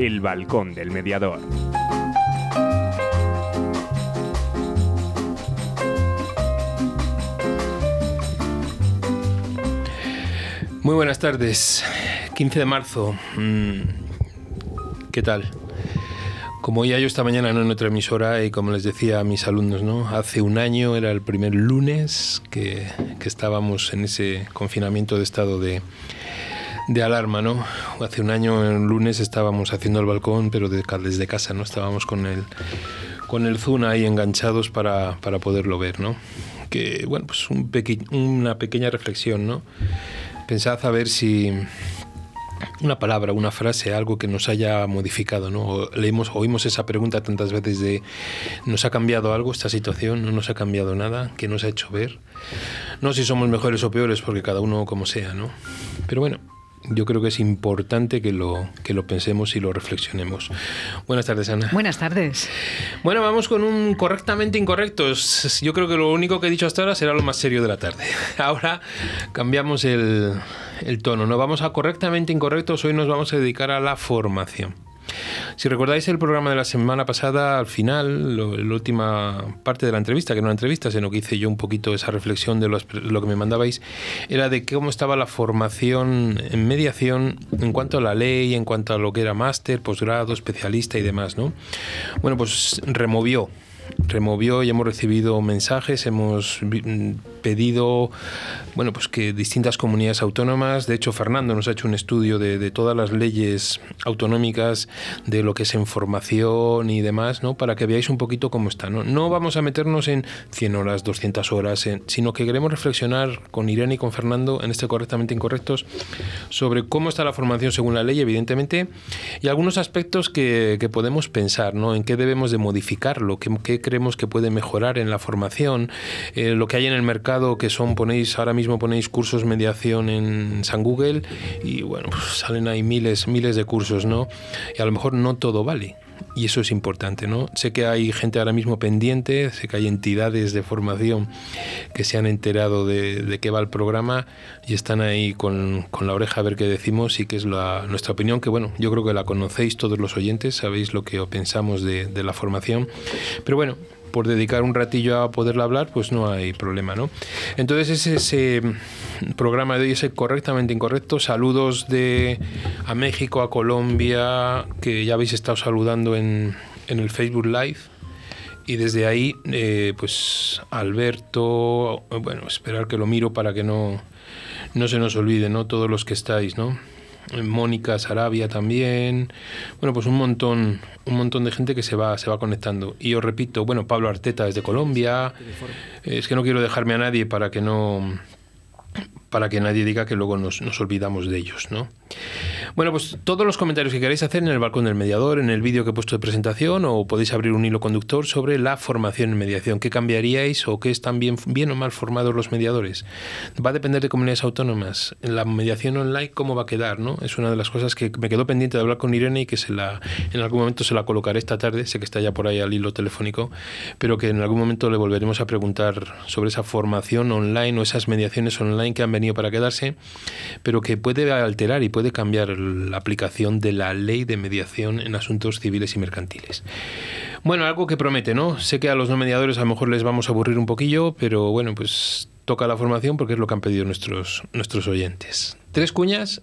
El balcón del mediador. Muy buenas tardes. 15 de marzo. Mm, ¿Qué tal? Como ya yo esta mañana en otra emisora y como les decía a mis alumnos, ¿no? Hace un año era el primer lunes que, que estábamos en ese confinamiento de estado de, de alarma, ¿no? Hace un año, el lunes, estábamos haciendo el balcón, pero desde casa, ¿no? Estábamos con el, con el Zoom ahí enganchados para, para poderlo ver, ¿no? Que, bueno, pues un una pequeña reflexión, ¿no? Pensad a ver si una palabra, una frase, algo que nos haya modificado, ¿no? Leemos, oímos esa pregunta tantas veces de ¿nos ha cambiado algo esta situación? ¿No nos ha cambiado nada? ¿Qué nos ha hecho ver? No si somos mejores o peores, porque cada uno como sea, ¿no? Pero bueno, yo creo que es importante que lo, que lo pensemos y lo reflexionemos. Buenas tardes, Ana. Buenas tardes. Bueno, vamos con un correctamente incorrectos. Yo creo que lo único que he dicho hasta ahora será lo más serio de la tarde. Ahora cambiamos el, el tono. No vamos a correctamente incorrectos. Hoy nos vamos a dedicar a la formación. Si recordáis el programa de la semana pasada, al final, la última parte de la entrevista, que no era entrevista, sino que hice yo un poquito esa reflexión de lo que me mandabais, era de cómo estaba la formación en mediación en cuanto a la ley, en cuanto a lo que era máster, posgrado, especialista y demás, ¿no? Bueno, pues removió removió y hemos recibido mensajes, hemos pedido bueno, pues que distintas comunidades autónomas, de hecho Fernando nos ha hecho un estudio de, todas las leyes autonómicas, de lo que es información y demás, ¿no? para que veáis un poquito cómo está. No, no vamos a meternos en 100 horas, 200 horas, sino que queremos reflexionar con Irene y con Fernando en este correctamente incorrectos sobre cómo está la formación según la ley, evidentemente, y algunos aspectos que, que podemos pensar, ¿no? en qué debemos de modificarlo, qué, qué creemos que puede mejorar en la formación, eh, lo que hay en el mercado que son, ponéis, ahora mismo ponéis cursos mediación en San Google y bueno, pues salen ahí miles, miles de cursos, ¿no? Y a lo mejor no todo vale y eso es importante, ¿no? Sé que hay gente ahora mismo pendiente, sé que hay entidades de formación que se han enterado de, qué va el programa y están ahí con, la oreja a ver qué decimos y qué es la, nuestra opinión, que bueno, yo creo que la conocéis todos los oyentes, sabéis lo que pensamos de, de la formación, pero bueno, por dedicar un ratillo a poderla hablar, pues no hay problema, ¿no? Entonces ese programa de hoy, ese correctamente incorrecto. Saludos de a México, a Colombia, que ya habéis estado saludando en, en el Facebook Live. Y desde ahí, eh, pues Alberto, bueno, esperar que lo miro para que no, no se nos olvide, ¿no? Todos los que estáis, ¿no? Mónica Sarabia también. Bueno, pues un montón, un montón de gente que se va, se va conectando. Y os repito, bueno, Pablo Arteta desde Colombia. Es que no quiero dejarme a nadie para que no para que nadie diga que luego nos, nos olvidamos de ellos, ¿no? Bueno, pues todos los comentarios que queráis hacer en el balcón del mediador, en el vídeo que he puesto de presentación, o podéis abrir un hilo conductor sobre la formación en mediación. ¿Qué cambiaríais o qué están bien, bien o mal formados los mediadores? Va a depender de comunidades autónomas. La mediación online, ¿cómo va a quedar? ¿no? Es una de las cosas que me quedó pendiente de hablar con Irene y que se la, en algún momento se la colocaré esta tarde. Sé que está ya por ahí al hilo telefónico, pero que en algún momento le volveremos a preguntar sobre esa formación online o esas mediaciones online que han venido para quedarse, pero que puede alterar y puede cambiar la aplicación de la ley de mediación en asuntos civiles y mercantiles. Bueno, algo que promete, ¿no? Sé que a los no mediadores a lo mejor les vamos a aburrir un poquillo, pero bueno, pues toca la formación porque es lo que han pedido nuestros, nuestros oyentes. Tres cuñas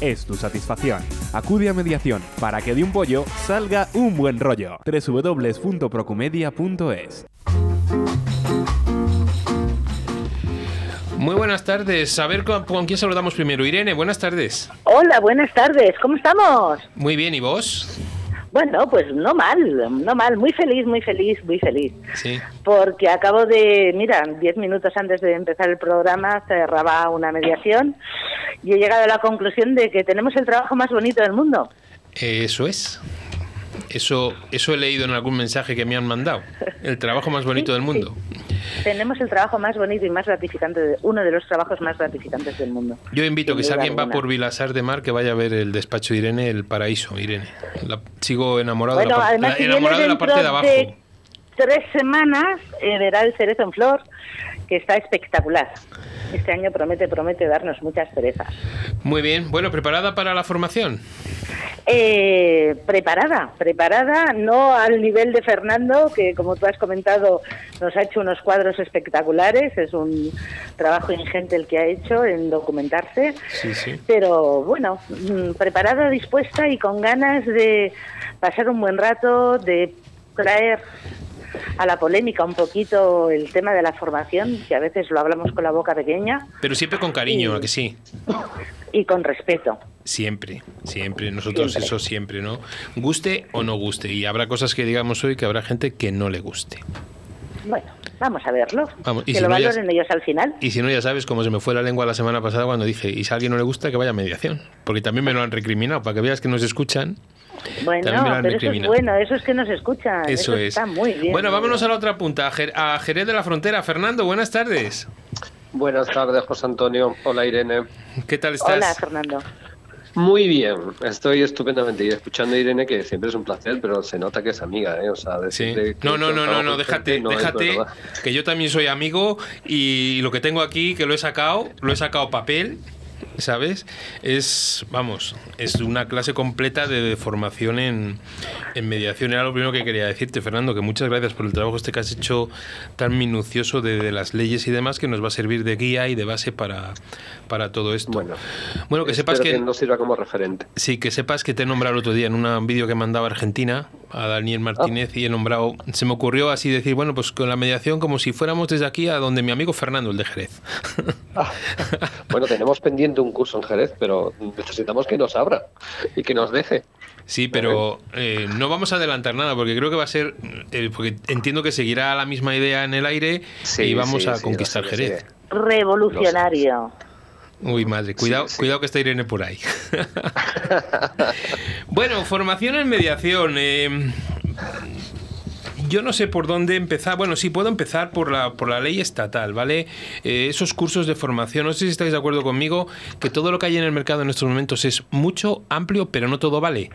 es tu satisfacción. Acude a mediación para que de un pollo salga un buen rollo. www.procumedia.es Muy buenas tardes. A ver con, con quién saludamos primero. Irene, buenas tardes. Hola, buenas tardes. ¿Cómo estamos? Muy bien, ¿y vos? Bueno, pues no mal, no mal. Muy feliz, muy feliz, muy feliz. Sí. Porque acabo de, mira, diez minutos antes de empezar el programa cerraba una mediación y he llegado a la conclusión de que tenemos el trabajo más bonito del mundo. Eso es. Eso, eso he leído en algún mensaje que me han mandado. El trabajo más bonito del mundo. Tenemos el trabajo más bonito y más gratificante, de- uno de los trabajos más gratificantes del mundo. Yo invito que si alguien va por Vilasar de Mar que vaya a ver el despacho de Irene, el paraíso, Irene. La- sigo enamorado, Bueno, de, la, además, la- enamorado de la parte de abajo. de tres semanas, eh, verá el cerezo en flor, que está espectacular. Este año promete, promete darnos muchas cerezas. Muy bien. Bueno, ¿preparada para la formación? Eh, preparada, preparada, no al nivel de Fernando, que como tú has comentado nos ha hecho unos cuadros espectaculares, es un trabajo ingente el que ha hecho en documentarse, Sí, sí. pero bueno, mm, preparada, dispuesta y con ganas de pasar un buen rato, de traer a la polémica un poquito el tema de la formación, que a veces lo hablamos con la boca pequeña, Pero siempre con cariño, ¿a que sí? y con respeto. Siempre, siempre. Nosotros Siempre. eso siempre, ¿no? Guste o no guste. Y habrá cosas que digamos hoy que habrá gente que no le guste. Bueno, vamos a verlo, Vamos, y que si lo no, ya- valoren ellos al final. Y si no, ya sabes cómo se me fue la lengua la semana pasada cuando dije, y si a alguien no le gusta, que vaya a mediación. Porque también me lo han recriminado, para que veas que nos escuchan. Bueno, También me lo han pero eso es bueno, eso es que nos escuchan. Eso es. Está muy bien. Bueno, vámonos a la otra punta, a Jer- a Jerez de la Frontera. Fernando, buenas tardes. Buenas tardes, José Antonio. Hola, Irene. ¿Qué tal estás? Hola, Fernando. Muy bien, estoy estupendamente. Y escuchando a Irene, que siempre es un placer, pero se nota que es amiga, ¿eh? O sea, Sí. No, no, no, no, no, déjate, no déjate, que yo también soy amigo y lo que tengo aquí, que lo he sacado, lo he sacado papel, ¿sabes? Es, vamos, es una clase completa de, formación en, en mediación. Era lo primero que quería decirte, Fernando, que muchas gracias por el trabajo este que has hecho tan minucioso de, de las leyes y demás, que nos va a servir de guía y de base para, para todo esto. Bueno, bueno que sepas que... que nos sirva como referente. Sí, que sepas que te he nombrado el otro día en un vídeo que mandaba Argentina, a Daniel Martínez, y he nombrado, se me ocurrió así decir, bueno, pues con la mediación como si fuéramos desde aquí a donde mi amigo Fernando, el de Jerez. Ah, bueno, tenemos pendiente un curso en Jerez, pero necesitamos que nos abra y que nos deje. Sí, pero eh, no vamos a adelantar nada porque creo que va a ser, eh, porque entiendo que seguirá la misma idea en el aire Sí, y vamos sí, a sí, lo Jerez. Revolucionario. Uy, madre, cuidado, sí. cuidado que está Irene por ahí. bueno, formación en mediación. eh, yo no sé por dónde empezar. Bueno, sí, puedo empezar por la, por la ley estatal, ¿vale? Eh, esos cursos de formación, no sé si estáis de acuerdo conmigo, que todo lo que hay en el mercado en estos momentos es mucho, amplio, pero no todo vale.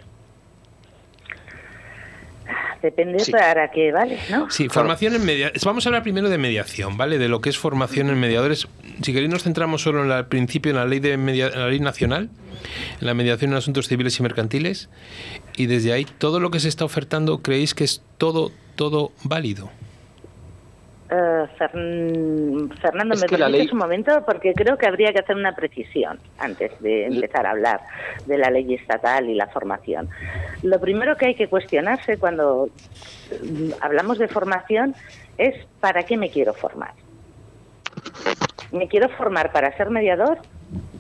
Depende Sí. para qué vale, ¿no? Sí, formación en mediación. Vamos a hablar primero de mediación, ¿vale? De lo que es formación en mediadores. Si queréis nos centramos solo en la- al principio en la ley de media- en la ley nacional, en la mediación en asuntos civiles y mercantiles, y desde ahí todo lo que se está ofertando creéis que es todo todo válido. Eh, Fern- Fernando, Es ¿me permites ley- un momento? Porque creo que habría que hacer una precisión antes de empezar a hablar de la ley estatal y la formación. Lo primero que hay que cuestionarse cuando mm, hablamos de formación es ¿para qué me quiero formar? ¿Me quiero formar para ser mediador?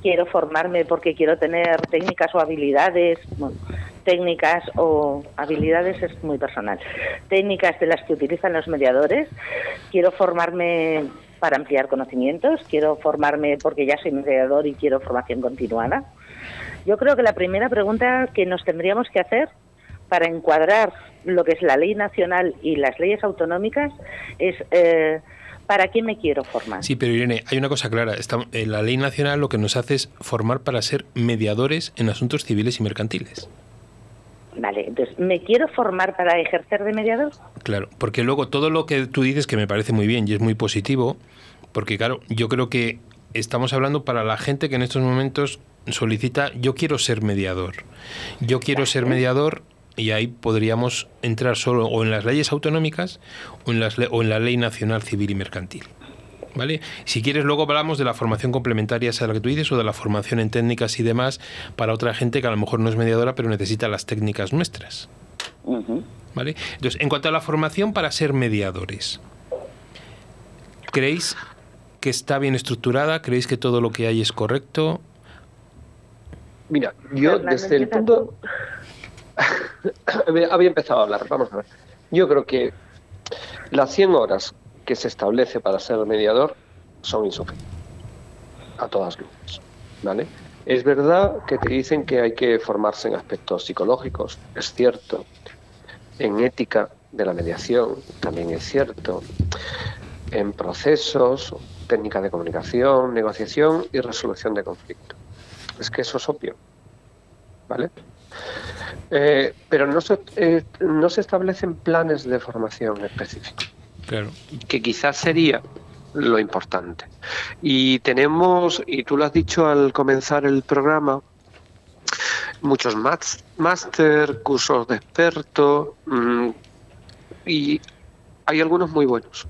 ¿Quiero formarme porque quiero tener técnicas o habilidades? Bueno, técnicas o habilidades es muy personal. Técnicas de las que utilizan los mediadores. Quiero formarme para ampliar conocimientos. Quiero formarme porque ya soy mediador y quiero formación continuada. Yo creo que la primera pregunta que nos tendríamos que hacer para encuadrar lo que es la ley nacional y las leyes autonómicas es eh, ¿para qué me quiero formar? Sí, pero Irene, hay una cosa clara. Está- en la ley nacional lo que nos hace es formar para ser mediadores en asuntos civiles y mercantiles. Vale, entonces, ¿me quiero formar para ejercer de mediador? Claro, porque luego todo lo que tú dices que me parece muy bien y es muy positivo, porque claro, yo creo que estamos hablando para la gente que en estos momentos solicita yo quiero ser mediador. Yo quiero ser mediador y ahí podríamos entrar solo o en las leyes autonómicas o en, las le- o en la ley nacional civil y mercantil. ¿Vale? Si quieres, luego hablamos de la formación complementaria, esa la que tú dices, o de la formación en técnicas y demás para otra gente que a lo mejor no es mediadora, pero necesita las técnicas nuestras. ¿Vale? Entonces, en cuanto a la formación para ser mediadores, ¿creéis que está bien estructurada? ¿Creéis que todo lo que hay es correcto? Mira, yo desde el punto... Había empezado a hablar, vamos a ver. Yo creo que las 100 horas que se establece para ser mediador son insuficientes. A todas luces. ¿Vale? Es verdad que te dicen que hay que formarse en aspectos psicológicos, es cierto. En ética de la mediación también es cierto. En procesos, técnicas de comunicación, negociación y resolución de conflictos. Es que eso es obvio. ¿Vale? Eh, pero no se, eh, no se establecen planes de formación específicos. Que quizás sería lo importante. Y tenemos, y tú lo has dicho al comenzar el programa, muchos máster, cursos de experto, mm, y hay algunos muy buenos.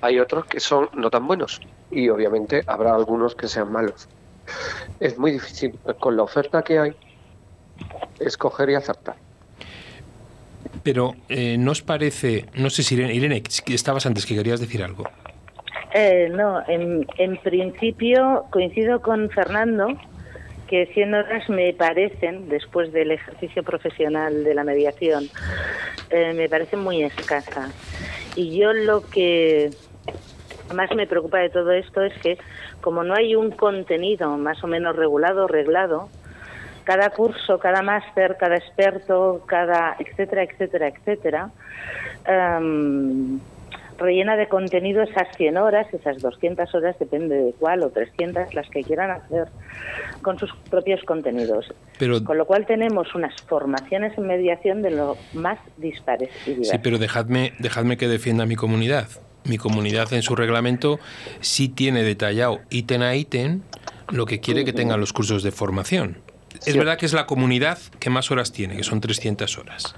Hay otros que son no tan buenos, y obviamente habrá algunos que sean malos. Es muy difícil, con la oferta que hay, escoger y acertar. Pero eh, ¿no os parece, no sé si Irene, estabas antes que querías decir algo? Eh, no, en, en, principio coincido con Fernando que 100 horas me parecen, después del ejercicio profesional de la mediación, eh, me parecen muy escasas. Y yo lo que más me preocupa de todo esto es que como no hay un contenido más o menos regulado, reglado, cada curso, cada máster, cada experto, cada etcétera, etcétera, etcétera, em, rellena de contenido esas 100 horas, esas 200 horas, depende de cuál, o 300, las que quieran hacer con sus propios contenidos. con lo cual tenemos unas formaciones en mediación de lo más dispares y Sí, pero dejadme, dejadme que defienda mi comunidad. Mi comunidad en su reglamento sí tiene detallado ítem a ítem lo que quiere que tengan los cursos de formación. Es verdad que es la comunidad que más horas tiene, que son 300 horas.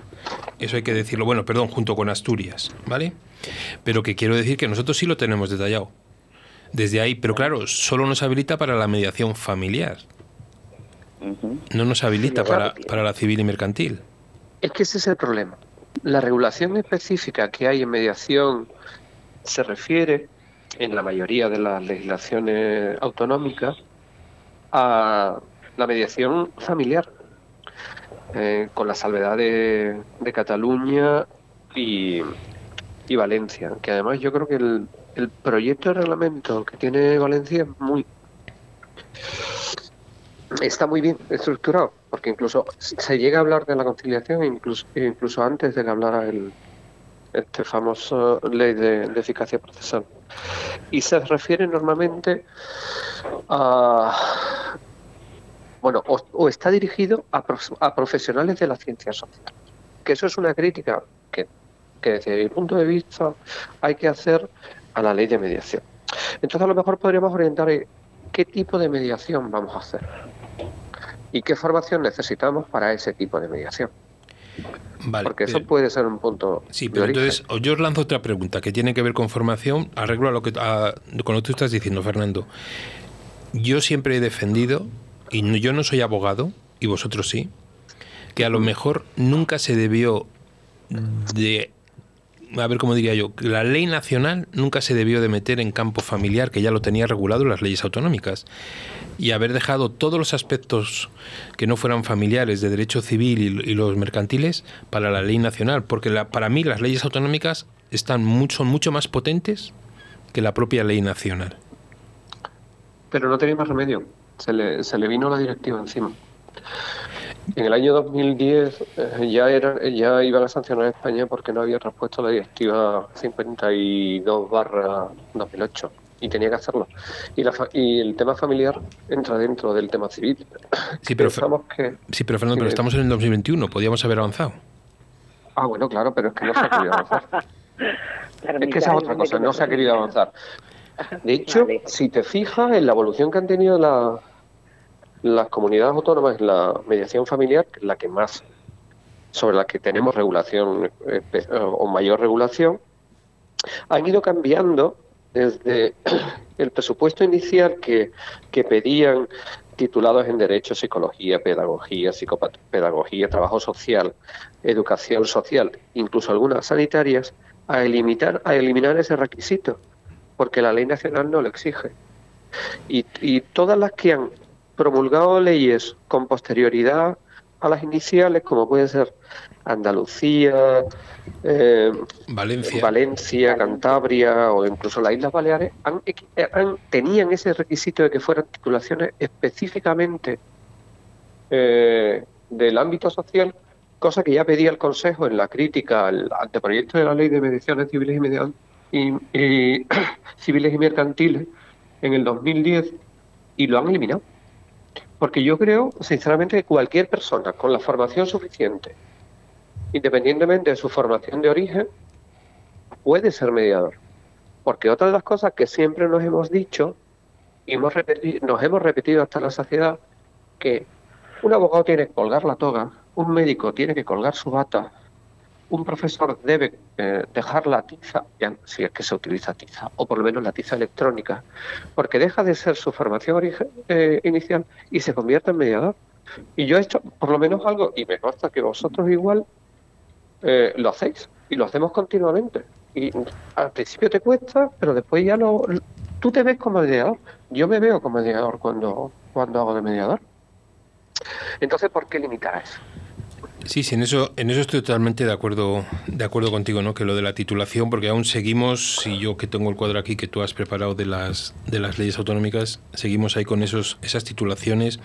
Eso hay que decirlo. Bueno, perdón, junto con Asturias, ¿vale? Pero que quiero decir que nosotros sí lo tenemos detallado. Desde ahí, pero claro, solo nos habilita para la mediación familiar. No nos habilita para, para la civil y mercantil. Es que ese es el problema. La regulación específica que hay en mediación se refiere, en la mayoría de las legislaciones autonómicas, a la mediación familiar, eh, con la salvedad de, Cataluña y, Valencia, que además yo creo que el, proyecto de reglamento que tiene Valencia es muy está muy bien estructurado, porque incluso se llega a hablar de la conciliación incluso, incluso antes de que hablara el, este famoso ley de, eficacia procesal. Y se refiere normalmente a, bueno, o, está dirigido a, profesionales de la ciencia social. Que eso es una crítica que, desde mi punto de vista hay que hacer a la ley de mediación. Entonces a lo mejor podríamos orientar qué tipo de mediación vamos a hacer y qué formación necesitamos para ese tipo de mediación. Vale, Porque eso puede ser un punto. Sí, pero entonces yo os lanzo otra pregunta que tiene que ver con formación, arreglo a lo que, con lo que tú estás diciendo, Fernando. Yo siempre he defendido y yo no soy abogado, y vosotros sí, que a lo mejor nunca se debió de a ver cómo diría yo, la ley nacional nunca se debió de meter en campo familiar, que ya lo tenía regulado las leyes autonómicas, y haber dejado todos los aspectos que no fueran familiares de derecho civil y, los mercantiles para la ley nacional, porque para mí las leyes autonómicas están mucho, mucho más potentes que la propia ley nacional. Pero no tenía más remedio se le, se le vino la directiva encima. En el año 2010 eh, ya era, ya iban a sancionar a España porque no había respuesto a la directiva 52 barra 2008 y tenía que hacerlo. Y, la y el tema familiar entra dentro del tema civil. Sí, pero, que, sí, pero Fernando, pero estamos en el 2021, podíamos haber avanzado. Ah, bueno, claro, pero es que no se ha querido avanzar. es que esa es otra cosa, no se ha querido avanzar. De hecho, si te fijas en la evolución que han tenido la, las comunidades autónomas, la mediación familiar, la que más, sobre la que tenemos regulación o mayor regulación, han ido cambiando desde el presupuesto inicial que, que pedían titulados en Derecho, Psicología, Pedagogía, Psicopedagogía, Trabajo Social, Educación Social, incluso algunas sanitarias, a eliminar, a eliminar ese requisito, porque la ley nacional no lo exige. Y, y todas las que han promulgado leyes con posterioridad a las iniciales, como puede ser Andalucía, eh, Valencia. Valencia, Cantabria o incluso las Islas Baleares, tenían ese requisito de que fueran titulaciones específicamente eh, del ámbito social, cosa que ya pedía el Consejo en la crítica al anteproyecto de la Ley de Mediaciones Civiles y, y civiles y mercantiles en el 2010 y lo han eliminado. Porque yo creo, sinceramente, que cualquier persona con la formación suficiente, independientemente de su formación de origen, puede ser mediador. Porque otra de las cosas que siempre nos hemos dicho y hemos nos hemos repetido hasta la saciedad, que un abogado tiene que colgar la toga, un médico tiene que colgar su bata, un profesor debe eh, dejar la tiza, si es que se utiliza tiza, o por lo menos la tiza electrónica, porque deja de ser su formación eh, inicial y se convierte en mediador. Y yo he hecho por lo menos algo, y me consta que vosotros igual eh, lo hacéis, y lo hacemos continuamente. Y al principio te cuesta, pero después ya lo... Tú te ves como mediador. Yo me veo como mediador cuando, cuando hago de mediador. Entonces, ¿por qué limitar eso? Sí, sí, en eso, en eso estoy totalmente de acuerdo, de acuerdo contigo, ¿no? Que lo de la titulación, porque aún seguimos, y yo que tengo el cuadro aquí que tú has preparado de las, de las leyes autonómicas, seguimos ahí con esos, esas titulaciones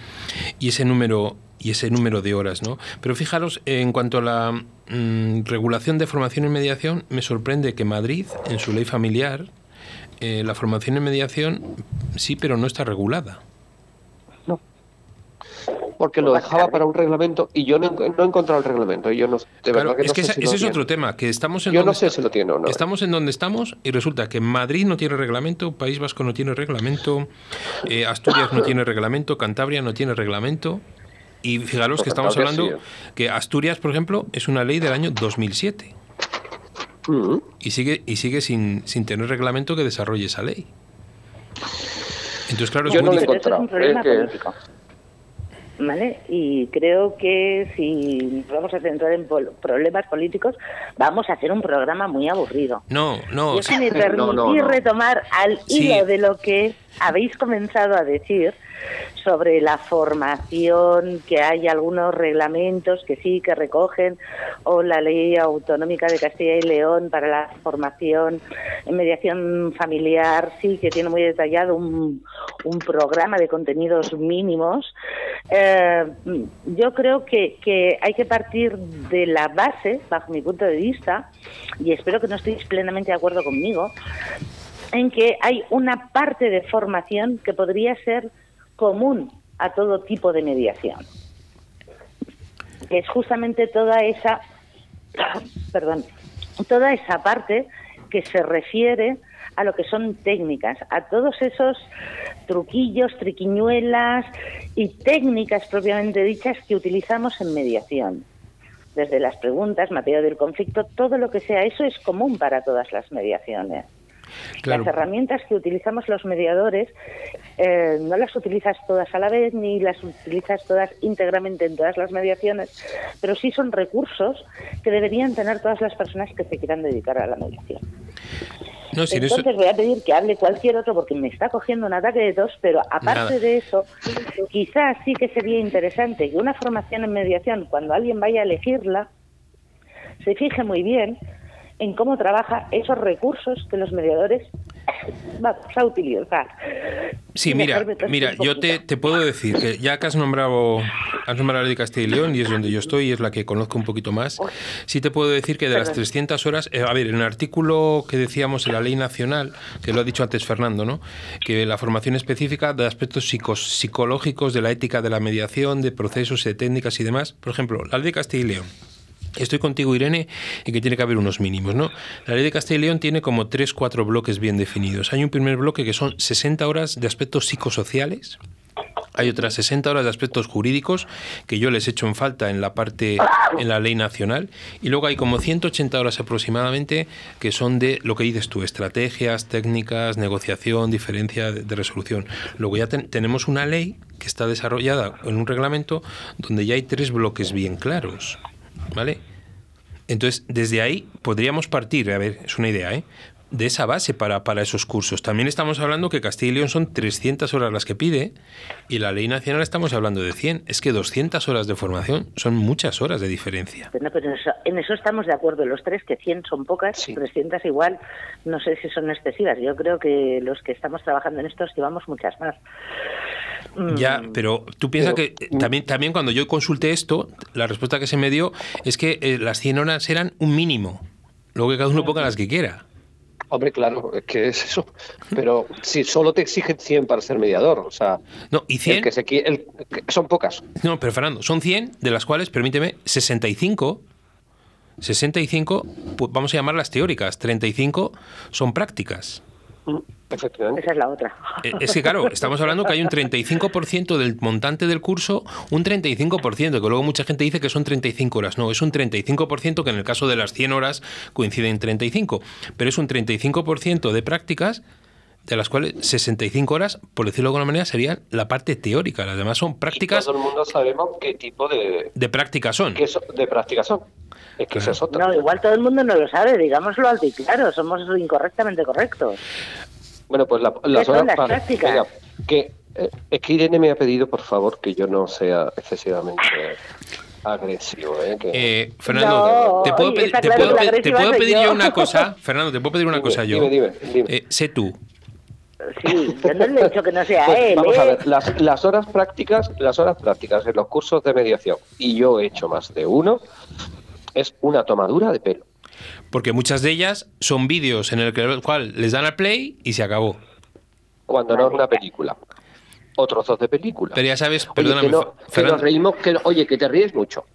y ese número y ese número de horas, ¿no? Pero fijaros, en cuanto a la mm, regulación de formación y mediación, me sorprende que Madrid, en su ley familiar, eh, la formación en mediación sí, pero no está regulada porque lo dejaba para un reglamento y yo no, he encontrado el reglamento. Y yo no, de es que ese, es otro tema, que estamos en yo no sé si lo tiene o no. Estamos en donde estamos y resulta que Madrid no tiene reglamento, País Vasco no tiene reglamento, eh, Asturias no tiene reglamento, Cantabria no tiene reglamento. Y fijaros que estamos hablando que Asturias, por ejemplo, es una ley del año 2007. Mm. Y sigue, y sigue sin, sin tener reglamento que desarrolle esa ley. Entonces, claro, es muy no difícil. ¿Vale? Y creo que si nos vamos a centrar en problemas políticos, vamos a hacer un programa muy aburrido. No, no. Yo si me permitís retomar al hilo de lo que habéis comenzado a decir, sobre la formación, que hay algunos reglamentos que sí que recogen, o la ley autonómica de Castilla y León para la formación en mediación familiar, sí que tiene muy detallado un, un programa de contenidos mínimos. Eh, yo creo que, que hay que partir de la base, bajo mi punto de vista, y espero que no estéis plenamente de acuerdo conmigo, en que hay una parte de formación que podría ser común a todo tipo de mediación. Es justamente toda esa, perdón, toda esa parte que se refiere a lo que son técnicas, a todos esos truquillos, triquiñuelas y técnicas propiamente dichas que utilizamos en mediación. Desde las preguntas, materia del conflicto, todo lo que sea, eso es común para todas las mediaciones. Las herramientas que utilizamos los mediadores eh, no las utilizas todas a la vez ni las utilizas todas íntegramente en todas las mediaciones, pero sí son recursos que deberían tener todas las personas que se quieran dedicar a la mediación. Entonces voy a pedir que hable cualquier otro porque me está cogiendo un ataque de tos, pero aparte de eso, quizás sí que sería interesante que una formación en mediación, cuando alguien vaya a elegirla, se fije muy bien en cómo trabaja esos recursos que los mediadores vamos a utilizar. Sí, mira, mira, yo te, puedo decir que ya que has nombrado, has nombrado la de Castilla y León y es donde yo estoy y es la que conozco un poquito más, sí te puedo decir que de las 300 horas, eh, a ver, en el artículo que decíamos en la ley nacional, que lo ha dicho antes Fernando, ¿no? que la formación específica de aspectos psicológicos, de la ética de la mediación, de procesos, de técnicas y demás, por ejemplo, la ley de Castilla y León Estoy contigo, Irene, en que tiene que haber unos mínimos, ¿no? La ley de Castilla y León tiene como tres, cuatro bloques bien definidos. Hay un primer bloque que son 60 horas de aspectos psicosociales, Hay otras 60 horas de aspectos jurídicos que yo les echo en falta en la parte, en la ley nacional. Y luego hay como 180 horas aproximadamente que son de lo que dices tú, estrategias, técnicas, negociación, diferencia de, resolución. Luego ya tenemos una ley que está desarrollada en un reglamento donde ya hay tres bloques bien claros. ¿Vale? Entonces, desde ahí podríamos partir, a ver, es una idea, ¿eh? de esa base para, para esos cursos. También estamos hablando que Castilla y León son 300 horas las que pide y la ley nacional estamos hablando de 100. Es que 200 horas de formación son muchas horas de diferencia. Pero, en, eso, estamos de acuerdo los tres, que 100 son pocas, 300 igual, no sé si son excesivas. Yo creo que los que estamos trabajando en esto llevamos muchas más. Ya, mm. pero tú piensas que mm. también, también cuando yo consulté esto, la respuesta que se me dio es que eh, las 100 horas eran un mínimo. Luego que cada uno ponga las que quiera. Hombre, claro, es que es eso. Pero si solo te exigen 100 para ser mediador, o sea. No, y 100. que se, son pocas. No, pero Fernando, son 100, de las cuales, permíteme, 65. 65, pues vamos a llamarlas teóricas, 35 son prácticas. Mm. Esa es la otra. Eh, es que claro, estamos hablando que hay un 35% del montante del curso, un 35%, que luego mucha gente dice que son 35 horas. No, es un 35% que en el caso de las 100 horas coincide en 35, pero es un 35% de prácticas de las cuales 65 horas, por decirlo de alguna manera, serían la parte teórica. Las demás son prácticas. todo el mundo sabemos qué tipo de, de prácticas son. de prácticas son. Es que eso es otra. No, igual todo el mundo no lo sabe, digámoslo alto y claro, somos incorrectamente correctos. Bueno, pues la, las horas prácticas. que, eh, es que Irene me ha pedido, por favor, que yo no sea excesivamente agresivo. ¿eh? eh Fernando, ¿te puedo, pedir, te puedo, te puedo pedir yo una cosa? Fernando, ¿te puedo pedir una cosa yo? Dime, dime, dime. Eh, sé tú. Sí, yo no le he dicho que no sea pues, él. Vamos a ver, las, las, horas prácticas, las horas prácticas en los cursos de mediación, y yo he hecho más de uno, es una tomadura de pelo. Porque muchas de ellas son vídeos en el cual les dan al play y se acabó. Cuando no es una película. O trozos de película. Pero ya sabes, perdóname. que, nos reímos, que, oye, que te ríes mucho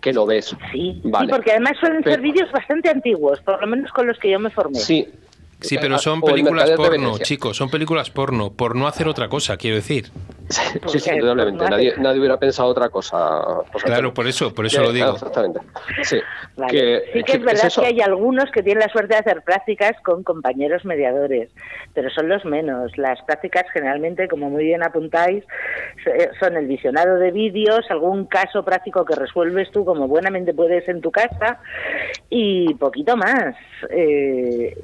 que lo ves. Sí, sí porque además suelen ser vídeos bastante antiguos, por lo menos con los que yo me formé. Sí. Sí, pero son películas porno, chicos, son películas porno, por no hacer otra cosa, quiero decir. Sí, sí, indudablemente. Nadie, nadie hubiera pensado otra cosa. claro, por eso, por eso lo digo. exactamente. Sí, que, sí que, es verdad que hay algunos que tienen la suerte de hacer prácticas con compañeros mediadores, pero son los menos. Las prácticas generalmente, como muy bien apuntáis, eh, son el visionado de vídeos, algún caso práctico que resuelves tú como buenamente puedes en tu casa y poquito más. Eh,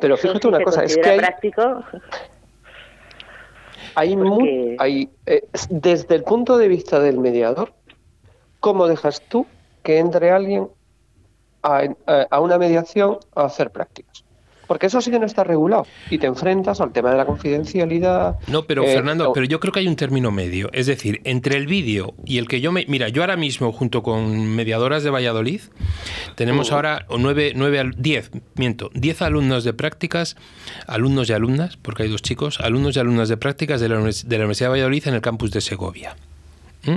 pero fíjate una cosa, es que hay, práctico hay, hay eh, desde el punto de vista del mediador, ¿cómo dejas tú que entre alguien a, a una mediación a hacer prácticas? Porque eso sí que no está regulado y te enfrentas al tema de la confidencialidad. No, pero eh, Fernando, pero yo creo que hay un término medio. Es decir, entre el vídeo y el que yo me. Mira, yo ahora mismo, junto con mediadoras de Valladolid, tenemos ahora nueve, nueve, diez, miento, diez alumnos de prácticas, alumnos y alumnas, porque hay dos chicos, alumnos y alumnas de prácticas de la, de la Universidad de Valladolid en el campus de Segovia. ¿Mm?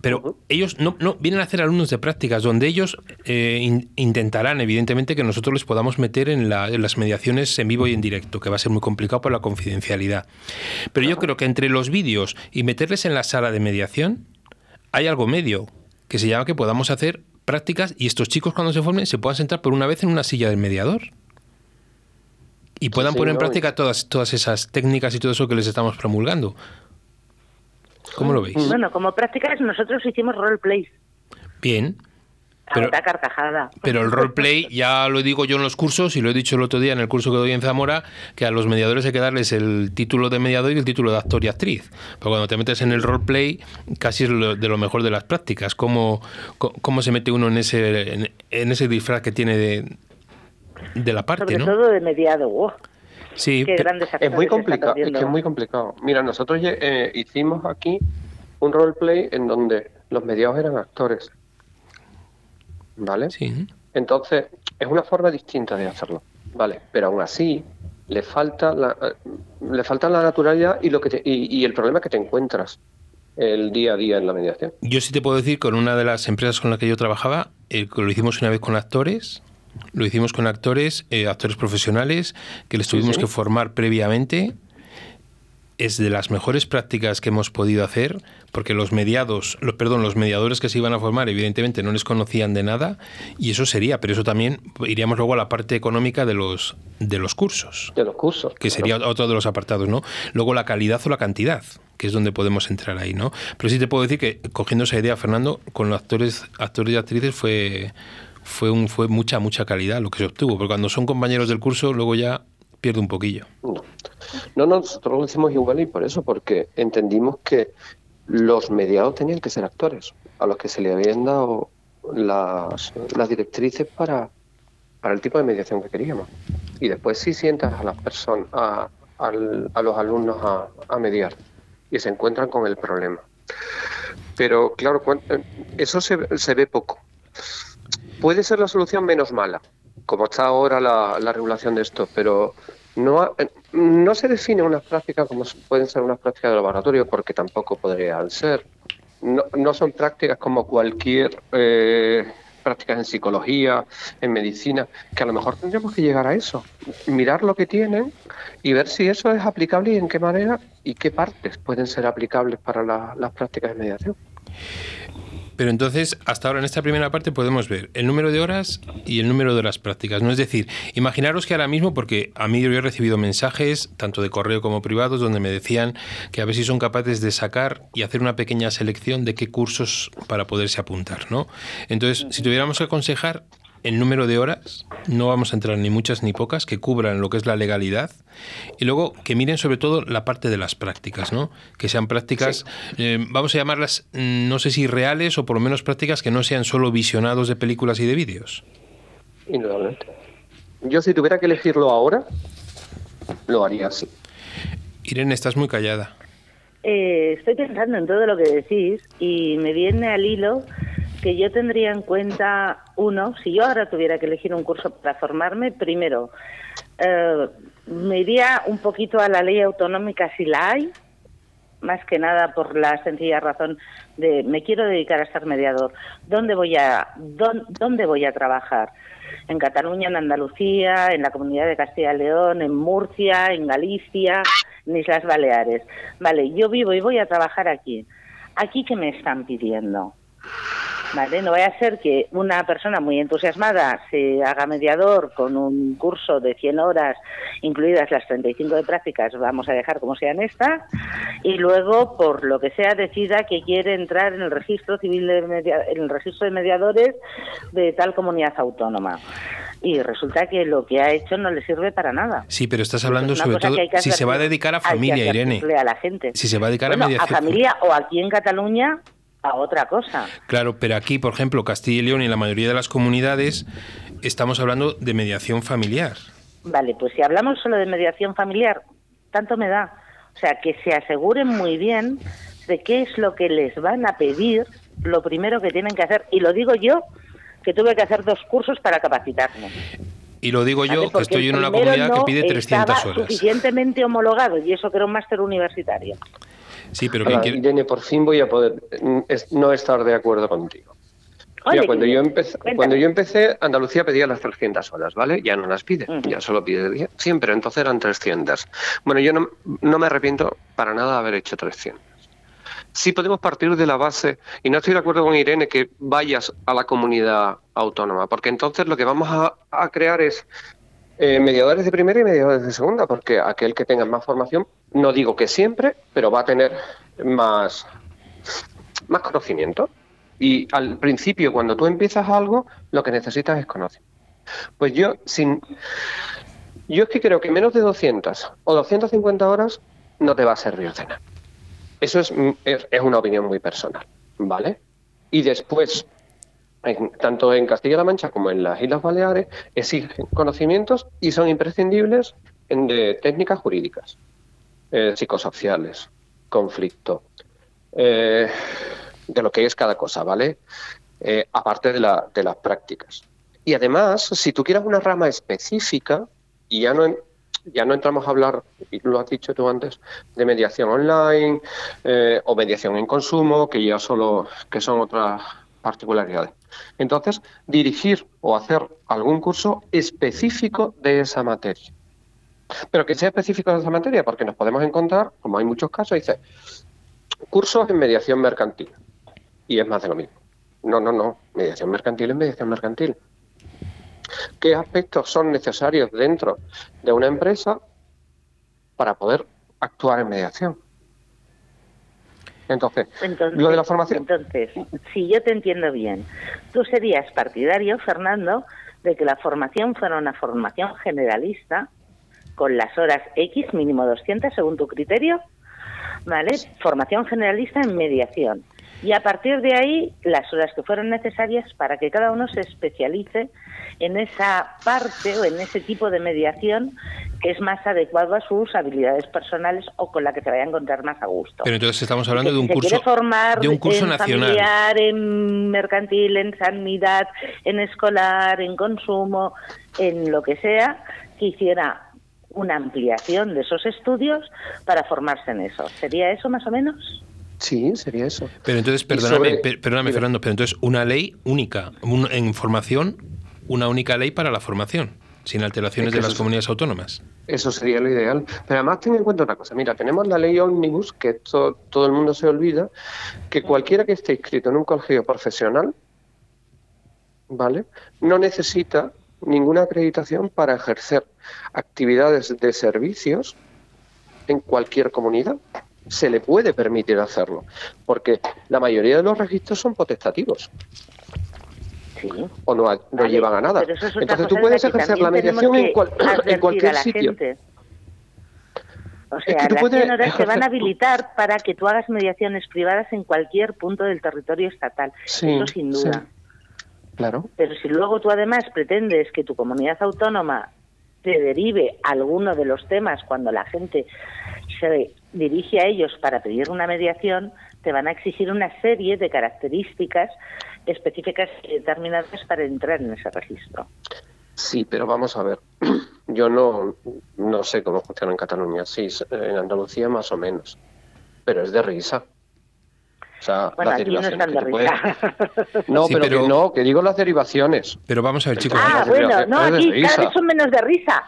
Pero ellos no, no, vienen a hacer alumnos de prácticas, donde ellos eh, intentarán, evidentemente, que nosotros les podamos meter en, las mediaciones en vivo y en directo, que va a ser muy complicado por la confidencialidad. Pero yo creo que entre los vídeos y meterles en la sala de mediación, hay algo medio, que se llama que podamos hacer prácticas y estos chicos cuando se formen se puedan sentar por una vez en una silla del mediador y puedan poner en práctica todas, todas esas técnicas y todo eso que les estamos promulgando. ¿Cómo lo veis? Bueno, como prácticas nosotros hicimos roleplay. Bien. Pero, carcajada. pero el roleplay, ya lo digo yo en los cursos y lo he dicho el otro día en el curso que doy en Zamora, que a los mediadores hay que darles el título de mediador y el título de actor y actriz. Porque cuando te metes en el roleplay, casi es de lo mejor de las prácticas. Cómo, cómo se mete uno en ese, en, ese disfraz que tiene de, de la parte, Sobre todo de mediado. Sí, es muy complicado. Es que es muy complicado. Mira, nosotros eh, hicimos aquí un roleplay en donde los mediados eran actores. ¿Vale? Sí. Entonces, es una forma distinta de hacerlo. ¿Vale? Pero aún así, le falta la, eh, le falta la naturalidad y, lo que y, el problema que te encuentras el día a día en la mediación. Yo sí te puedo decir, con una de las empresas con la que yo trabajaba, eh, lo hicimos una vez con actores, lo hicimos con actores, eh, actores profesionales, que les tuvimos que formar previamente. es de las mejores prácticas que hemos podido hacer, porque los mediados, los, perdón, los mediadores que se iban a formar, evidentemente no les conocían de nada, y eso sería, pero eso también iríamos luego a la parte económica de los de los cursos. De los cursos. Que sería otro de los apartados, ¿no? Luego la calidad o la cantidad, que es donde podemos entrar ahí, ¿no? Pero sí te puedo decir que cogiendo esa idea, Fernando, con los actores, actores y actrices fue fue un fue mucha mucha calidad lo que se obtuvo, porque cuando son compañeros del curso luego ya pierde un poquillo. No. no, nosotros lo hicimos igual y por eso, porque entendimos que los mediados tenían que ser actores, a los que se le habían dado las, las directrices para, para el tipo de mediación que queríamos. Y después sí sientas a las personas, a, a los alumnos a, a mediar y se encuentran con el problema. Pero claro, eso se, se ve poco. Puede ser la solución menos mala, como está ahora la, la regulación de esto, pero no, no se define unas prácticas como pueden ser unas prácticas de laboratorio, porque tampoco podrían ser. No, no son prácticas como cualquier eh, prácticas en psicología, en medicina, que a lo mejor tendríamos que llegar a eso, mirar lo que tienen y ver si eso es aplicable y en qué manera y qué partes pueden ser aplicables para la, las prácticas de mediación. Pero entonces, hasta ahora en esta primera parte podemos ver el número de horas y el número de las prácticas. No es decir, imaginaros que ahora mismo, porque a mí yo he recibido mensajes, tanto de correo como privados, donde me decían que a ver si son capaces de sacar y hacer una pequeña selección de qué cursos para poderse apuntar, ¿no? Entonces, si tuviéramos que aconsejar, el número de horas, no vamos a entrar ni muchas ni pocas, que cubran lo que es la legalidad, y luego que miren sobre todo la parte de las prácticas, ¿no? Que sean prácticas, sí. eh, vamos a llamarlas, mm, no sé si reales o por lo menos prácticas que no sean solo visionados de películas y de vídeos. Indudablemente. Yo si tuviera que elegirlo ahora, lo haría así. Irene, estás muy callada. Eh, estoy pensando en todo lo que decís y me viene al hilo que yo tendría en cuenta uno, si yo ahora tuviera que elegir un curso para formarme, primero, eh, me iría un poquito a la ley autonómica si la hay, más que nada por la sencilla razón de me quiero dedicar a ser mediador. ¿Dónde voy a dónde, dónde voy a trabajar? En Cataluña, en Andalucía, en la Comunidad de Castilla y León, en Murcia, en Galicia, en Islas Baleares. Vale, yo vivo y voy a trabajar aquí. ¿Aquí qué me están pidiendo? ¿Vale? No vaya a ser que una persona muy entusiasmada se haga mediador con un curso de 100 horas, incluidas las 35 de prácticas, vamos a dejar como sean estas, y luego, por lo que sea, decida que quiere entrar en el registro civil de media, en el registro de mediadores de tal comunidad autónoma y resulta que lo que ha hecho no le sirve para nada. Sí, pero estás hablando es sobre todo si se va a dedicar a familia, Irene. A la gente. Si se va a dedicar bueno, a mediación. A familia o aquí en Cataluña a otra cosa. Claro, pero aquí, por ejemplo, Castilla y León y la mayoría de las comunidades estamos hablando de mediación familiar. Vale, pues si hablamos solo de mediación familiar, tanto me da. O sea, que se aseguren muy bien de qué es lo que les van a pedir, lo primero que tienen que hacer. Y lo digo yo, que tuve que hacer dos cursos para capacitarme. Y lo digo yo, que estoy en una comunidad no que pide 300 estaba horas. suficientemente homologado, y eso que era un máster universitario. Sí, pero Ahora, ¿quién quiere? Irene, por fin voy a poder mm, es- no estar de acuerdo contigo. Oye, Mira, cuando, yo empecé, cuéntame. cuando yo empecé, Andalucía pedía las 300 horas, ¿vale? Ya no las pide, ya solo pide 10. Siempre, entonces eran 300. Bueno, yo no, no me arrepiento para nada de haber hecho 300. Sí podemos partir de la base, y no estoy de acuerdo con Irene que vayas a la comunidad autónoma, porque entonces lo que vamos a, a crear es eh, mediadores de primera y mediadores de segunda, porque aquel que tenga más formación, no digo que siempre, pero va a tener más, más conocimiento. Y al principio, cuando tú empiezas algo, lo que necesitas es conocimiento. Pues yo, sin. Yo es que creo que menos de 200 o 250 horas no te va a servir de nada. Eso es, es, es una opinión muy personal, ¿vale? Y después, en- tanto en Castilla-La Mancha como en las Islas Baleares, exigen conocimientos y son imprescindibles en de técnicas jurídicas, eh, psicosociales, conflicto, eh, de lo que es cada cosa, ¿vale? Eh, aparte de, la- de las prácticas. Y además, si tú quieres una rama específica, y ya no, en- ya no entramos a hablar, lo has dicho tú antes, de mediación online eh, o mediación en consumo, que ya solo que son otras particularidades. Entonces, dirigir o hacer algún curso específico de esa materia. Pero que sea específico de esa materia, porque nos podemos encontrar, como hay muchos casos, dice, cursos en mediación mercantil. Y es más de lo mismo. No, no, no. Mediación mercantil es mediación mercantil. ¿Qué aspectos son necesarios dentro de una empresa para poder actuar en mediación? Entonces, lo de la formación. Entonces, si yo te entiendo bien, tú serías partidario, Fernando, de que la formación fuera una formación generalista con las horas X, mínimo 200 según tu criterio, ¿vale? Formación generalista en mediación. Y a partir de ahí, las horas que fueron necesarias para que cada uno se especialice en esa parte o en ese tipo de mediación que es más adecuado a sus habilidades personales o con la que se vaya a encontrar más a gusto. Pero entonces estamos hablando de un curso formar de un curso en nacional. familiar, en mercantil, en sanidad, en escolar, en consumo, en lo que sea, que hiciera una ampliación de esos estudios para formarse en eso. ¿Sería eso más o menos? Sí, sería eso. Pero entonces, perdóname, sobre- perdóname Fernando, pero entonces una ley única, un- en formación, una única ley para la formación, sin alteraciones Es que de las comunidades autónomas. Eso sería lo ideal. Pero además ten en cuenta una cosa. Mira, tenemos la ley Omnibus, que esto todo el mundo se olvida, que cualquiera que esté inscrito en un colegio profesional, ¿vale? No necesita ninguna acreditación para ejercer actividades de servicios en cualquier comunidad. Se le puede permitir hacerlo, porque la mayoría de los registros son potestativos Sí. o no, no Vale, llevan a nada. es Entonces tú puedes de que ejercer la mediación en, cual- que advertir en cualquier la sitio. gente. O Es sea, que tú las puedes 100 horas te van a habilitar para que tú hagas mediaciones privadas en cualquier punto del territorio estatal. Sí, Eso sin duda. sí. Claro. Pero si luego tú además pretendes que tu comunidad autónoma te derive alguno de los temas cuando la gente se dirige a ellos para pedir una mediación, te van a exigir una serie de características específicas determinadas para entrar en ese registro. Sí, pero vamos a ver. Yo no, no sé cómo funciona en Cataluña. Sí, en Andalucía más o menos. Pero es de risa. Sea, Bueno, las aquí no que de te puede- risa. No, Sí, pero, pero- que no, que digo las derivaciones. Pero vamos a ver, chicos. Ah, bueno, no, de aquí cada vez son menos de risa.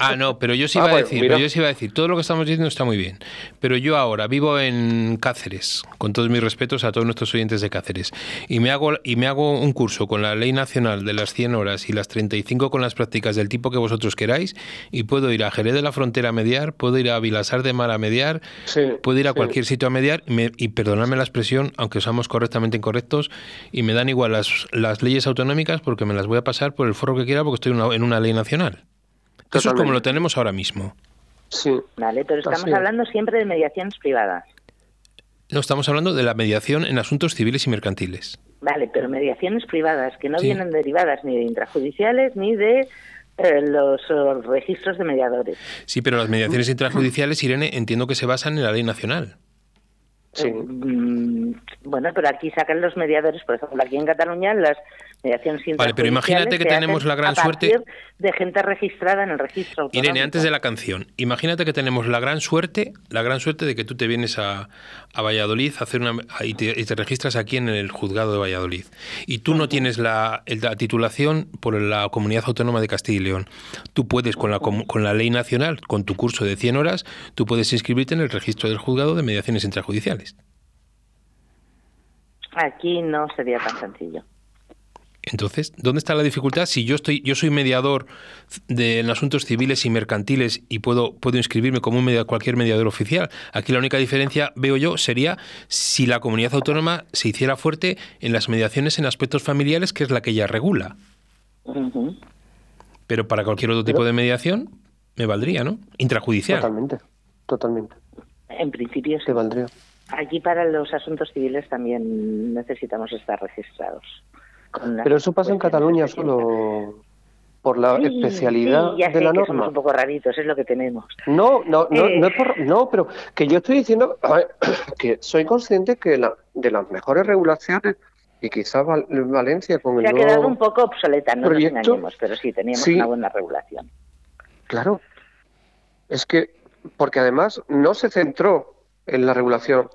Ah, no, pero yo sí Ah, iba a decir, pero yo sí iba a decir, todo lo que estamos diciendo está muy bien. Pero yo ahora vivo en Cáceres, con todos mis respetos a todos nuestros oyentes de Cáceres, y me hago y me hago un curso con la Ley Nacional de las 100 horas y las 35 con las prácticas del tipo que vosotros queráis y puedo ir a Jerez de la Frontera a mediar, puedo ir a Vilasar de Mar a mediar, Sí, puedo ir a sí. cualquier sitio a mediar y, me- y perdonadme la expresión, aunque usamos correctamente incorrectos, y me dan igual las, las leyes autonómicas porque me las voy a pasar por el foro que quiera porque estoy en una, en una ley nacional. Eso es como Totalmente. lo tenemos ahora mismo. Sí. Vale, pero estamos Así hablando siempre de mediaciones privadas. No, estamos hablando de la mediación en asuntos civiles y mercantiles. Vale, pero mediaciones privadas que no Sí. vienen derivadas ni de intrajudiciales ni de eh, los eh, registros de mediadores. Sí, pero las mediaciones intrajudiciales, Irene, entiendo que se basan en la ley nacional. Sí. Mm, bueno, pero aquí sacan los mediadores, por ejemplo, aquí en Cataluña las mediaciones Vale, pero imagínate que tenemos la gran a suerte- de gente registrada en el registro autonómico. Irene, antes de la canción, imagínate que tenemos la gran suerte, la gran suerte de que tú te vienes a, a Valladolid a hacer una, y, te, y te registras aquí en el juzgado de Valladolid. Y tú no tienes la, titulación por la Comunidad Autónoma de Castilla y León. Tú puedes, con la, con la ley nacional, con tu curso de 100 horas, tú puedes inscribirte en el registro del juzgado de mediaciones intrajudiciales. Aquí no sería tan sencillo. Entonces, ¿dónde está la dificultad? Si yo estoy, yo soy mediador de, en asuntos civiles y mercantiles y puedo, puedo inscribirme como un media- cualquier mediador oficial. Aquí la única diferencia, veo yo, sería si la comunidad autónoma se hiciera fuerte en las mediaciones en aspectos familiares, que es la que ella regula. Pero para cualquier otro tipo de mediación, me valdría, ¿no? Intrajudicial. Totalmente. Totalmente. En principio sí. Te valdría. Aquí para los asuntos civiles también necesitamos estar registrados. Con Pero eso pasa en Cataluña solo por la Sí, especialidad sí, ya de sé la que norma. somos un poco raritos, es lo que tenemos. No, no, no, Eh. no, es por- no, pero que yo estoy diciendo a ver, que soy consciente que la, de las mejores regulaciones y quizás Val- Valencia con el Se ha nuevo quedado un poco obsoleta, no proyecto, nos engañemos, pero sí, teníamos sí. una buena regulación. Claro. Es que, porque además no se centró en la regulación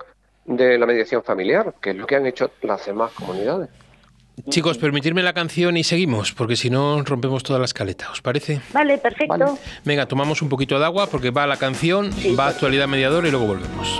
de la mediación familiar, que es lo que han hecho las demás comunidades. Chicos, permitirme la canción y seguimos, porque si no rompemos toda la escaleta, ¿os parece? Vale, perfecto. Vale. Venga, tomamos un poquito de agua porque va la canción, Sí, va pues. actualidad mediadora y luego volvemos.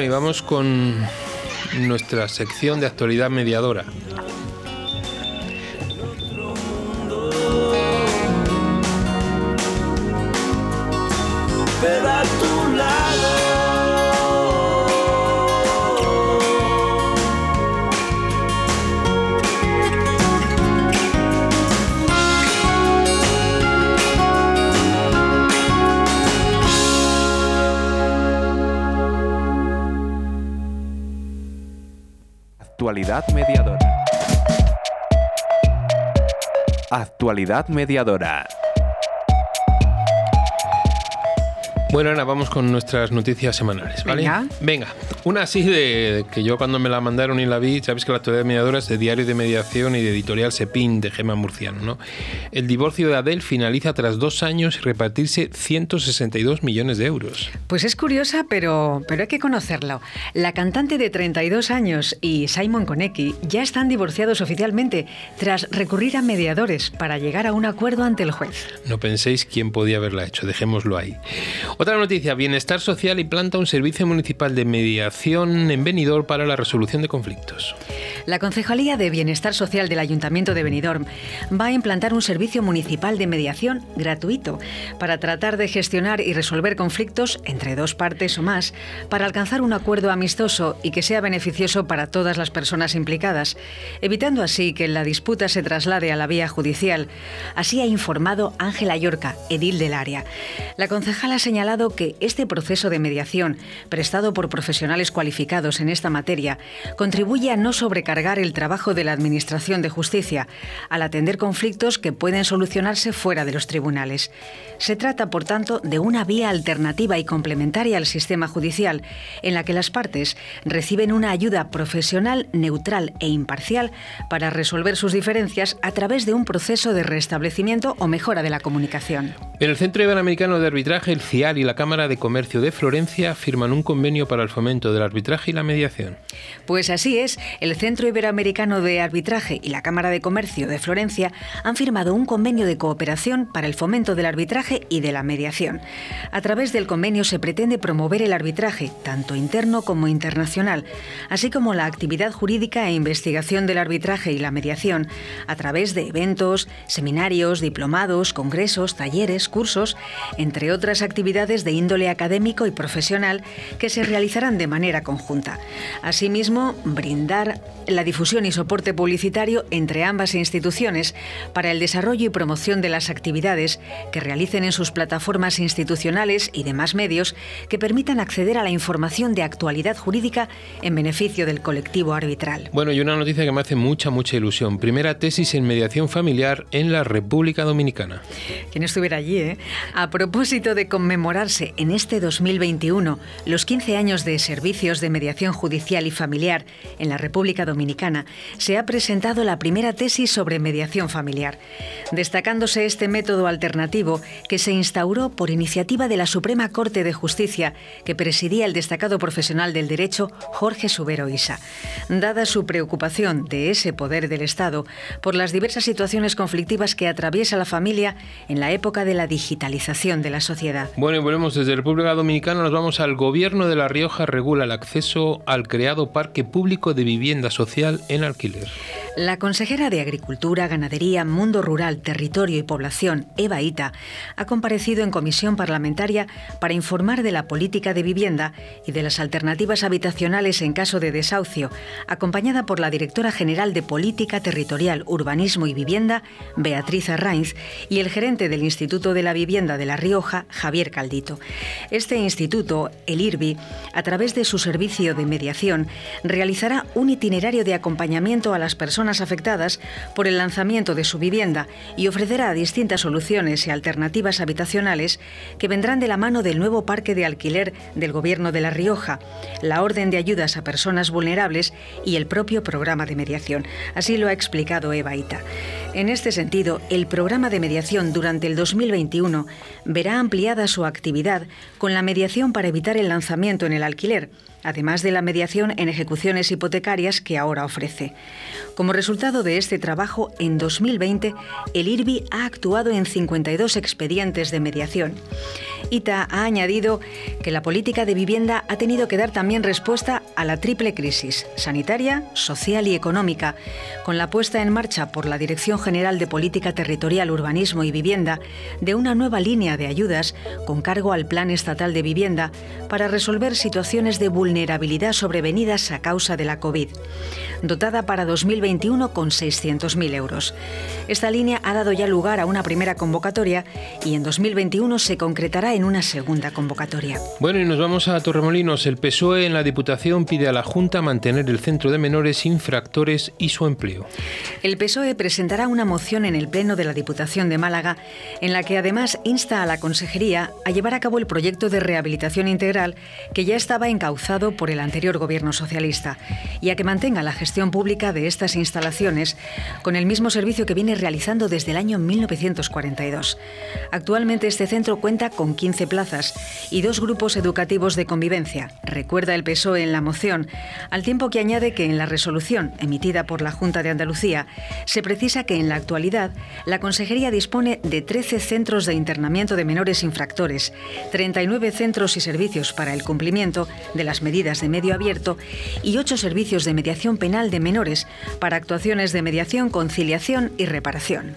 Bueno, y vamos con nuestra sección de actualidad mediadora. Actualidad mediadora. Actualidad mediadora. Bueno, Ana, vamos con nuestras noticias semanales, ¿vale? Venga. Venga, una así de que yo cuando me la mandaron y la vi, sabes que la actualidad mediadora es de Diario de Mediación y de Editorial Sepin de Gema Murciano, ¿no? El divorcio de Adele finaliza tras dos años y repartirse 162 millones de euros. Pues es curiosa, pero, pero hay que conocerlo. La cantante de 32 años y Simon Konecki ya están divorciados oficialmente tras recurrir a mediadores para llegar a un acuerdo ante el juez. No penséis quién podía haberla hecho, dejémoslo ahí. Otra noticia, Bienestar Social implanta un servicio municipal de mediación en Benidorm para la resolución de conflictos. La Concejalía de Bienestar Social del Ayuntamiento de Benidorm va a implantar un servicio municipal de mediación gratuito para tratar de gestionar y resolver conflictos entre dos partes o más para alcanzar un acuerdo amistoso y que sea beneficioso para todas las personas implicadas, evitando así que la disputa se traslade a la vía judicial. Así ha informado Ángela Yorca, edil del área. La concejala ha señalado que este proceso de mediación, prestado por profesionales cualificados en esta materia, contribuye a no sobrecargar el trabajo de la Administración de Justicia al atender conflictos que pueden solucionarse fuera de los tribunales. Se trata, por tanto, de una vía alternativa y complementaria al sistema judicial, en la que las partes reciben una ayuda profesional, neutral e imparcial para resolver sus diferencias a través de un proceso de restablecimiento o mejora de la comunicación. El Centro Iberoamericano de Arbitraje, el CIAR y la Cámara de Comercio de Florencia firman un convenio para el fomento del arbitraje y la mediación. Pues así es, el Centro Iberoamericano de Arbitraje y la Cámara de Comercio de Florencia han firmado un convenio de cooperación para el fomento del arbitraje y de la mediación. A través del convenio se pretende promover el arbitraje, tanto interno como internacional, así como la actividad jurídica e investigación del arbitraje y la mediación, a través de eventos, seminarios, diplomados, congresos, talleres, cursos, entre otras actividades de índole académico y profesional que se realizarán de manera conjunta. Asimismo, brindar la difusión y soporte publicitario entre ambas instituciones para el desarrollo y promoción de las actividades que realicen en sus plataformas institucionales y demás medios que permitan acceder a la información de actualidad jurídica en beneficio del colectivo arbitral. Bueno, y una noticia que me hace mucha, mucha ilusión. Primera tesis en mediación familiar en la República Dominicana. Quien estuviera allí, ¿eh? A propósito de conmemorarse en este 2021 los 15 años de servicios de mediación judicial y familiar en la República Dominicana, se ha presentado la primera tesis sobre mediación familiar, destacándose este método alternativo que se instauró por iniciativa de la Suprema Corte de Justicia que presidía el destacado profesional del derecho Jorge Subero Isa. Dada su preocupación de ese poder del Estado por las diversas situaciones conflictivas que atraviesa la familia en la época de la digitalización de la sociedad. Bueno, y volvemos desde República Dominicana, nos vamos al gobierno de La Rioja regula el acceso al creado parque público de vivienda social en alquiler. La consejera de Agricultura, Ganadería, Mundo Rural, Territorio y Población, Eva Ita, ha comparecido en comisión parlamentaria para informar de la política de vivienda y de las alternativas habitacionales en caso de desahucio, acompañada por la directora general de Política Territorial, Urbanismo y Vivienda, Beatriz Arrainz, y el gerente del Instituto de la Vivienda de La Rioja, Javier Caldito. Este instituto, el IRBI, a través de su servicio de mediación, realizará un itinerario de acompañamiento a las personas afectadas por el lanzamiento de su vivienda y ofrecerá distintas soluciones y alternativas habitacionales que vendrán de la mano del nuevo parque de alquiler del Gobierno de La Rioja, la Orden de Ayudas a Personas Vulnerables y el propio programa de mediación. Así lo ha explicado Eva Ita. En este sentido, el programa de mediación durante el 2021 verá ampliada su actividad con la mediación para evitar el lanzamiento en el alquiler además de la mediación en ejecuciones hipotecarias que ahora ofrece. Como resultado de este trabajo, en 2020, el IRBI ha actuado en 52 expedientes de mediación. ITA ha añadido que la política de vivienda ha tenido que dar también respuesta a la triple crisis, sanitaria, social y económica, con la puesta en marcha por la Dirección General de Política Territorial, Urbanismo y Vivienda de una nueva línea de ayudas con cargo al Plan Estatal de Vivienda para resolver situaciones de vulnerabilidad sobrevenidas a causa de la COVID, dotada para 2021 con 600.000 euros. Esta línea ha dado ya lugar a una primera convocatoria y en 2021 se concretará en una segunda convocatoria. Bueno, y nos vamos a Torremolinos. El PSOE en la Diputación pide a la Junta mantener el centro de menores infractores y su empleo. El PSOE presentará una moción en el Pleno de la Diputación de Málaga en la que además insta a la Consejería a llevar a cabo el proyecto de rehabilitación integral que ya estaba encauzado por el anterior Gobierno socialista y a que mantenga la gestión pública de estas instalaciones con el mismo servicio que viene realizando desde el año 1942. Actualmente este centro cuenta con 15 plazas y dos grupos educativos de convivencia, recuerda el PSOE en la moción, al tiempo que añade que en la resolución emitida por la Junta de Andalucía se precisa que en la actualidad la Consejería dispone de 13 centros de internamiento de menores infractores, 39 centros y servicios para el cumplimiento de las medidas de medio abierto y 8 servicios de mediación penal de menores para actuaciones de mediación, conciliación y reparación.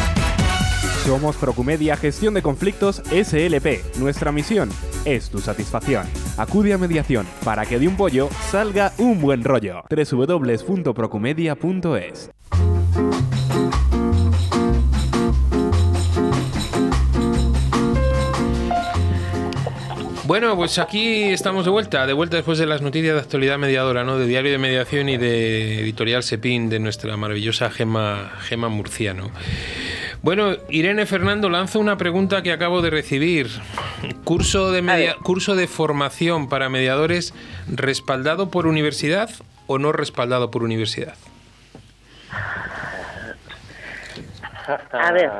Somos Procumedia Gestión de Conflictos SLP. Nuestra misión es tu satisfacción. Acude a mediación para que de un pollo salga un buen rollo. www.procumedia.es Bueno, pues aquí estamos de vuelta, de vuelta después de las noticias de actualidad mediadora, ¿no? De Diario de Mediación y de Editorial Sepin, de nuestra maravillosa Gema, Gema Murciano. Bueno, Irene Fernando lanza una pregunta que acabo de recibir. Curso de, media- curso de formación para mediadores respaldado por universidad o no respaldado por universidad. A ver.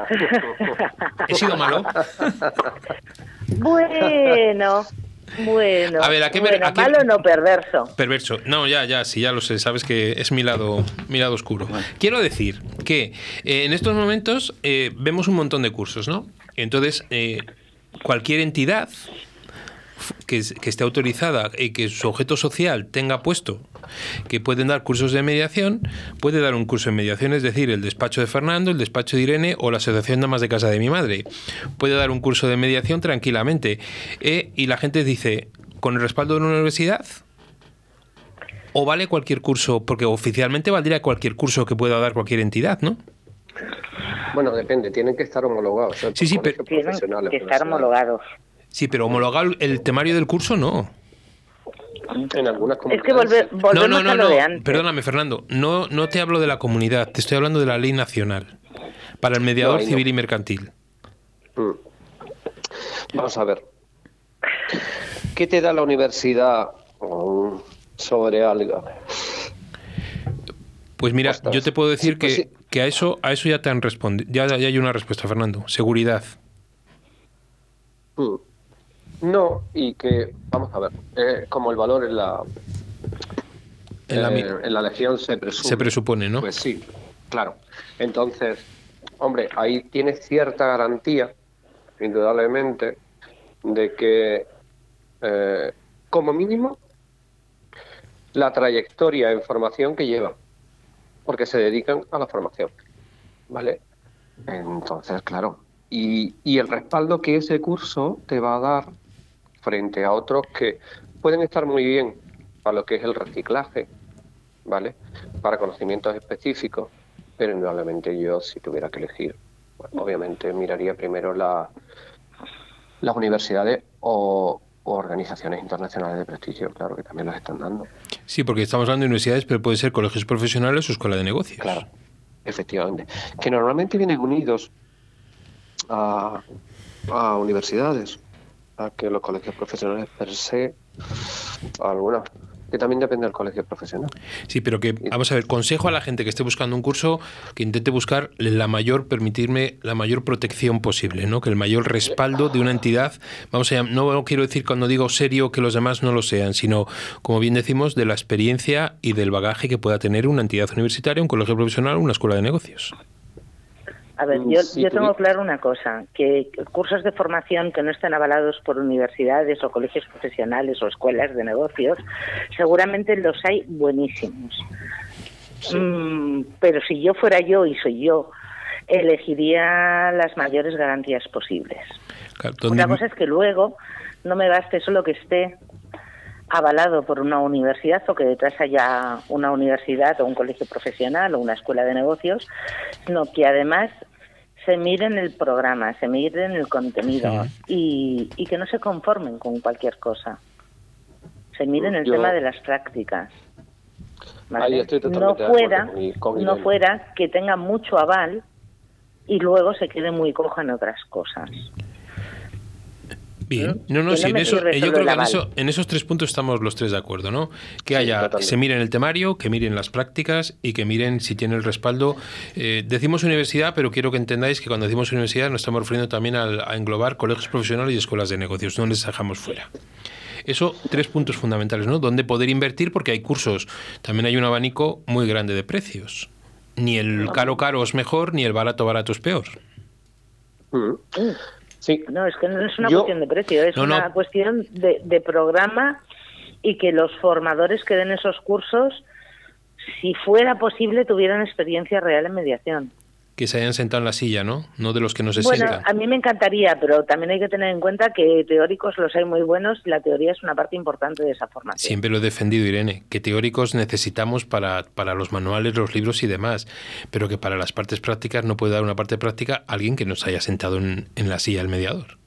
¿He sido malo? bueno, bueno. A ver, ¿a qué me- bueno, a qué- malo no perverso. Perverso. No, ya, ya, sí, ya lo sé. Sabes que es mi lado, mi lado oscuro. Quiero decir que eh, en estos momentos eh, vemos un montón de cursos, ¿no? Entonces, eh, cualquier entidad que, es- que esté autorizada y que su objeto social tenga puesto que pueden dar cursos de mediación, puede dar un curso de mediación, es decir, el despacho de Fernando, el despacho de Irene o la Asociación de Damas de Casa de mi madre. Puede dar un curso de mediación tranquilamente. Eh, y la gente dice, ¿con el respaldo de una universidad? ¿O vale cualquier curso? Porque oficialmente valdría cualquier curso que pueda dar cualquier entidad, ¿no? Bueno, depende, tienen que estar homologados. ¿eh? Sí, sí, pero- Tienen que estar homologados. Sí, pero homologar el temario del curso no. En algunas Es que comunidades. volve- volvemos no, no, no, a lo no. de antes. Perdóname, Fernando. No, no te hablo de la comunidad, te estoy hablando de la ley nacional. Para el mediador No, ahí no. civil y mercantil. Mm. Vamos a ver. ¿Qué te da la universidad mm, sobre algo? Pues mira, Ostras. yo te puedo decir Sí, pues que, sí. que a eso a eso ya te han respondido. Ya, ya hay una respuesta, Fernando. Seguridad. Mm. No, y que, vamos a ver, eh, como el valor en la, En la eh, en la legión se presume. Se presupone, ¿no? Pues sí, claro. Entonces, hombre, ahí tienes cierta garantía, indudablemente, de que, eh, como mínimo, la trayectoria en formación que llevan, porque se dedican a la formación, ¿vale? Entonces, claro, y, y el respaldo que ese curso te va a dar frente a otros que pueden estar muy bien para lo que es el reciclaje, ¿vale? Para conocimientos específicos, pero indudablemente yo, si tuviera que elegir, bueno, obviamente miraría primero la, las universidades o, o organizaciones internacionales de prestigio, claro que también las están dando. Sí, porque estamos hablando de universidades, pero puede ser colegios profesionales o escuela de negocios. Claro, efectivamente. Que normalmente vienen unidos a, a universidades, a que los colegios profesionales per se, algunas, que también depende del colegio profesional. Sí, pero que, vamos a ver, consejo a la gente que esté buscando un curso que intente buscar la mayor, permitirme, la mayor protección posible, ¿no? Que el mayor respaldo de una entidad, vamos a no quiero decir cuando digo serio que los demás no lo sean, sino, como bien decimos, de la experiencia y del bagaje que pueda tener una entidad universitaria, un colegio profesional una escuela de negocios. A ver, Mm, yo, tengo claro una cosa, que cursos de formación que no estén avalados por universidades o colegios profesionales o escuelas de negocios, seguramente los hay buenísimos. Mm, pero si yo fuera yo y soy yo, elegiría las mayores garantías posibles. Claro, Otra cosa es que luego no me baste solo que esté avalado por una universidad o que detrás haya una universidad o un colegio profesional o una escuela de negocios, sino que además se miren el programa, se miren el contenido y, y que no se conformen con cualquier cosa. Se miren el Yo- tema de las prácticas. ¿vale? Ahí estoy no fuera, no fuera que tenga mucho aval y luego se quede muy coja en otras cosas. Bien. ¿Mm? No, no, sí, en, eso, eh, yo creo que en, eso, en esos tres puntos estamos los tres de acuerdo, ¿no? Que haya, se miren el temario, que miren las prácticas y que miren si tiene el respaldo. Eh, decimos universidad, pero quiero que entendáis que cuando decimos universidad nos estamos refiriendo también al- a englobar colegios profesionales y escuelas de negocios, no les dejamos fuera. Eso, tres puntos fundamentales, ¿no? Dónde poder invertir, porque hay cursos, también hay un abanico muy grande de precios. Ni el caro caro es mejor, ni el barato barato es peor. Mm. Sí. No, es que no es una cuestión de precio, es una cuestión de, de programa y que los formadores que den esos cursos, si fuera posible, tuvieran experiencia real en mediación que se hayan sentado en la silla, ¿no? No de los que no se bueno, a mí me encantaría, pero también hay que tener en cuenta que teóricos los hay muy buenos y la teoría es una parte importante de esa formación. Siempre lo he defendido, Irene, que teóricos necesitamos para, para los manuales, los libros y demás, pero que para las partes prácticas no puede dar una parte práctica alguien que no se haya sentado en, la silla del mediador.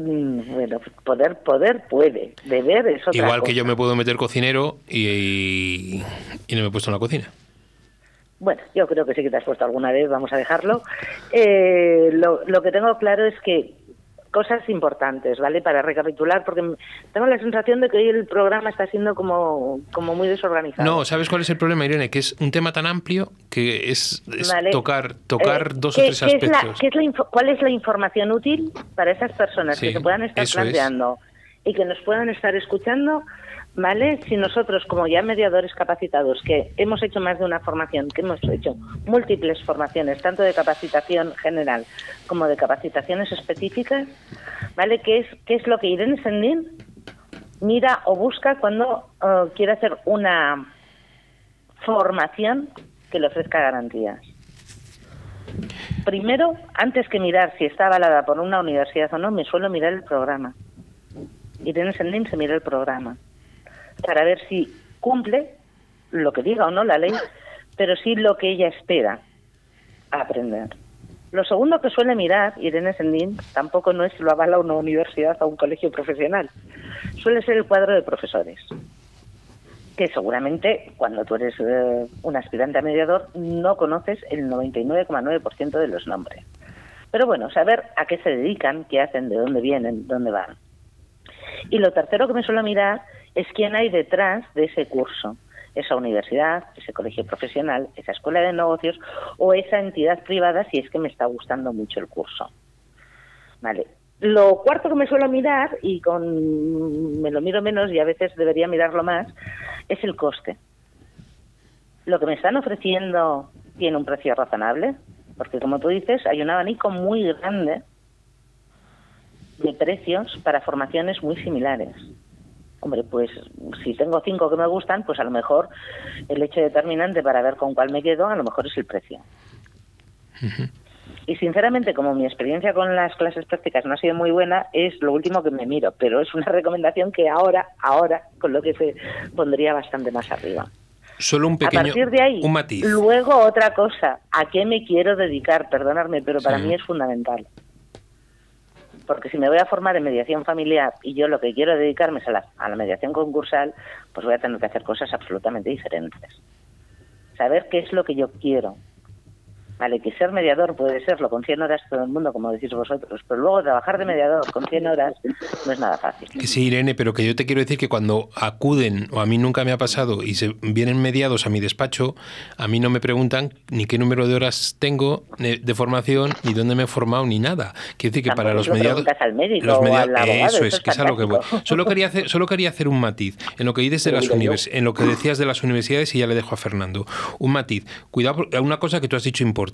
Mm, bueno, poder, poder puede, deber es otra Igual que yo me puedo meter cocinero y, y no me he puesto en la cocina. Bueno, yo creo que sí que te has puesto alguna vez, vamos a dejarlo. Eh, lo, lo que tengo claro es que cosas importantes, ¿vale? Para recapitular, porque tengo la sensación de que hoy el programa está siendo como, como muy desorganizado. No, ¿sabes cuál es el problema, Irene? Que es un tema tan amplio que es, tocar, tocar eh, dos o tres aspectos. ¿Cuál es la información útil para esas personas que se puedan estar planteando y que nos puedan estar escuchando? ¿Vale? Si nosotros, como ya mediadores capacitados, que hemos hecho más de una formación, que hemos hecho múltiples formaciones, tanto de capacitación general como de capacitaciones específicas, ¿vale? ¿Qué es, qué es lo que Irene Sendín mira o busca cuando uh, quiere hacer una formación que le ofrezca garantías? Primero, antes que mirar si está avalada por una universidad o no, me suelo mirar el programa. Irene Sendín se mira el programa para ver si cumple lo que diga o no la ley, pero sí lo que ella espera aprender. Lo segundo que suele mirar Irene Sendín tampoco no es lo avala una universidad o un colegio profesional, suele ser el cuadro de profesores, que seguramente cuando tú eres eh, un aspirante a mediador no conoces el 99,9% de los nombres. Pero bueno, saber a qué se dedican, qué hacen, de dónde vienen, dónde van. Y lo tercero que me suele mirar es quién hay detrás de ese curso, esa universidad, ese colegio profesional, esa escuela de negocios o esa entidad privada si es que me está gustando mucho el curso. Vale. Lo cuarto que me suelo mirar, y con me lo miro menos y a veces debería mirarlo más, es el coste. Lo que me están ofreciendo tiene un precio razonable, porque como tú dices, hay un abanico muy grande de precios para formaciones muy similares. Hombre, pues si tengo cinco que me gustan, pues a lo mejor el hecho determinante para ver con cuál me quedo, a lo mejor es el precio. Y sinceramente, como mi experiencia con las clases prácticas no ha sido muy buena, es lo último que me miro, pero es una recomendación que ahora, ahora, con lo que se pondría bastante más arriba. Solo un pequeño a partir de ahí, un matiz. Luego otra cosa, ¿a qué me quiero dedicar? Perdonadme, pero para mí es fundamental porque si me voy a formar en mediación familiar y yo lo que quiero dedicarme es a la, a la mediación concursal, pues voy a tener que hacer cosas absolutamente diferentes. Saber qué es lo que yo quiero, Vale, que ser mediador puede serlo con 100 horas todo el mundo, como decís vosotros, pero luego trabajar de mediador con 100 horas no es nada fácil. Sí, Irene, pero que yo te quiero decir que cuando acuden, o a mí nunca me ha pasado, y se vienen mediados a mi despacho, a mí no me preguntan ni qué número de horas tengo de formación, ni dónde me he formado, ni nada. Quiero decir que para los mediados... Al médico los mediados eso es, que es a lo que voy. Solo quería, hacer, solo quería hacer un matiz en lo que dices de las en lo que decías de las universidades y ya le dejo a Fernando. Un matiz. Cuidado, una cosa que tú has dicho importante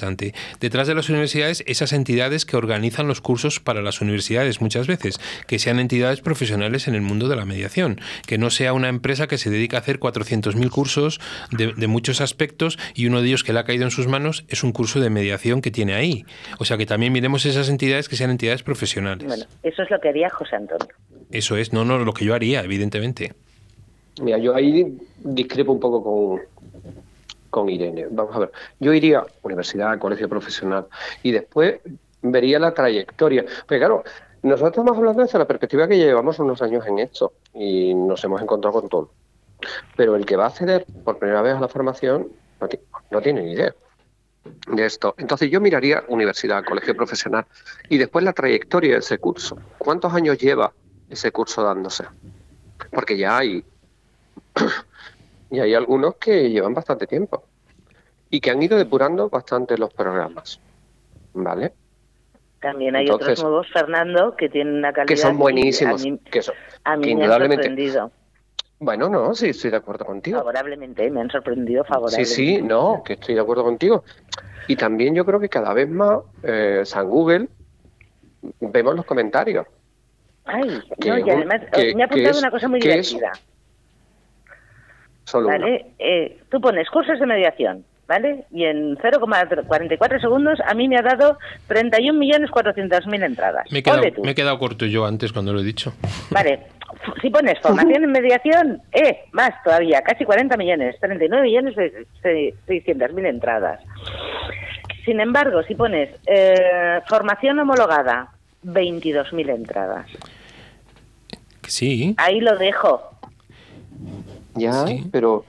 Detrás de las universidades, esas entidades que organizan los cursos para las universidades muchas veces, que sean entidades profesionales en el mundo de la mediación, que no sea una empresa que se dedica a hacer 400.000 cursos de, muchos aspectos y uno de ellos que le ha caído en sus manos es un curso de mediación que tiene ahí. O sea que también miremos esas entidades que sean entidades profesionales. Bueno, eso es lo que haría José Antonio. Eso es, no, no, lo que yo haría, evidentemente. Mira, yo ahí discrepo un poco con, con Irene. Vamos a ver, yo iría a universidad, colegio profesional y después vería la trayectoria. Porque claro, nosotros estamos hablando desde la perspectiva que llevamos unos años en esto y nos hemos encontrado con todo. Pero el que va a acceder por primera vez a la formación no, tiene ni idea de esto. Entonces yo miraría universidad, colegio profesional y después la trayectoria de ese curso. ¿Cuántos años lleva ese curso dándose? Porque ya hay y hay algunos que llevan bastante tiempo y que han ido depurando bastante los programas. ¿Vale? También hay otros nuevos, Fernando, que tienen una calidad... Que son buenísimos. que, son, a mí me han sorprendido. Bueno, no, sí, estoy de acuerdo contigo. Favorablemente, me han sorprendido favorablemente. Sí, sí, no, que estoy de acuerdo contigo. Y también yo creo que cada vez más eh, San Google vemos los comentarios. Ay, no, y además me ha apuntado una cosa muy divertida. Solo ¿Vale? Eh, tú pones cursos de mediación, ¿vale? Y en 0,44 segundos a mí me ha dado 31.400.000 entradas. Me he, quedado, me he quedado corto yo antes cuando lo he dicho. Vale, si pones formación en mediación, eh, más todavía, casi 40 millones, 39 millones de 600.000 entradas. Sin embargo, si pones eh, formación homologada, 22.000 entradas. Sí. Ahí lo dejo. Ya, pero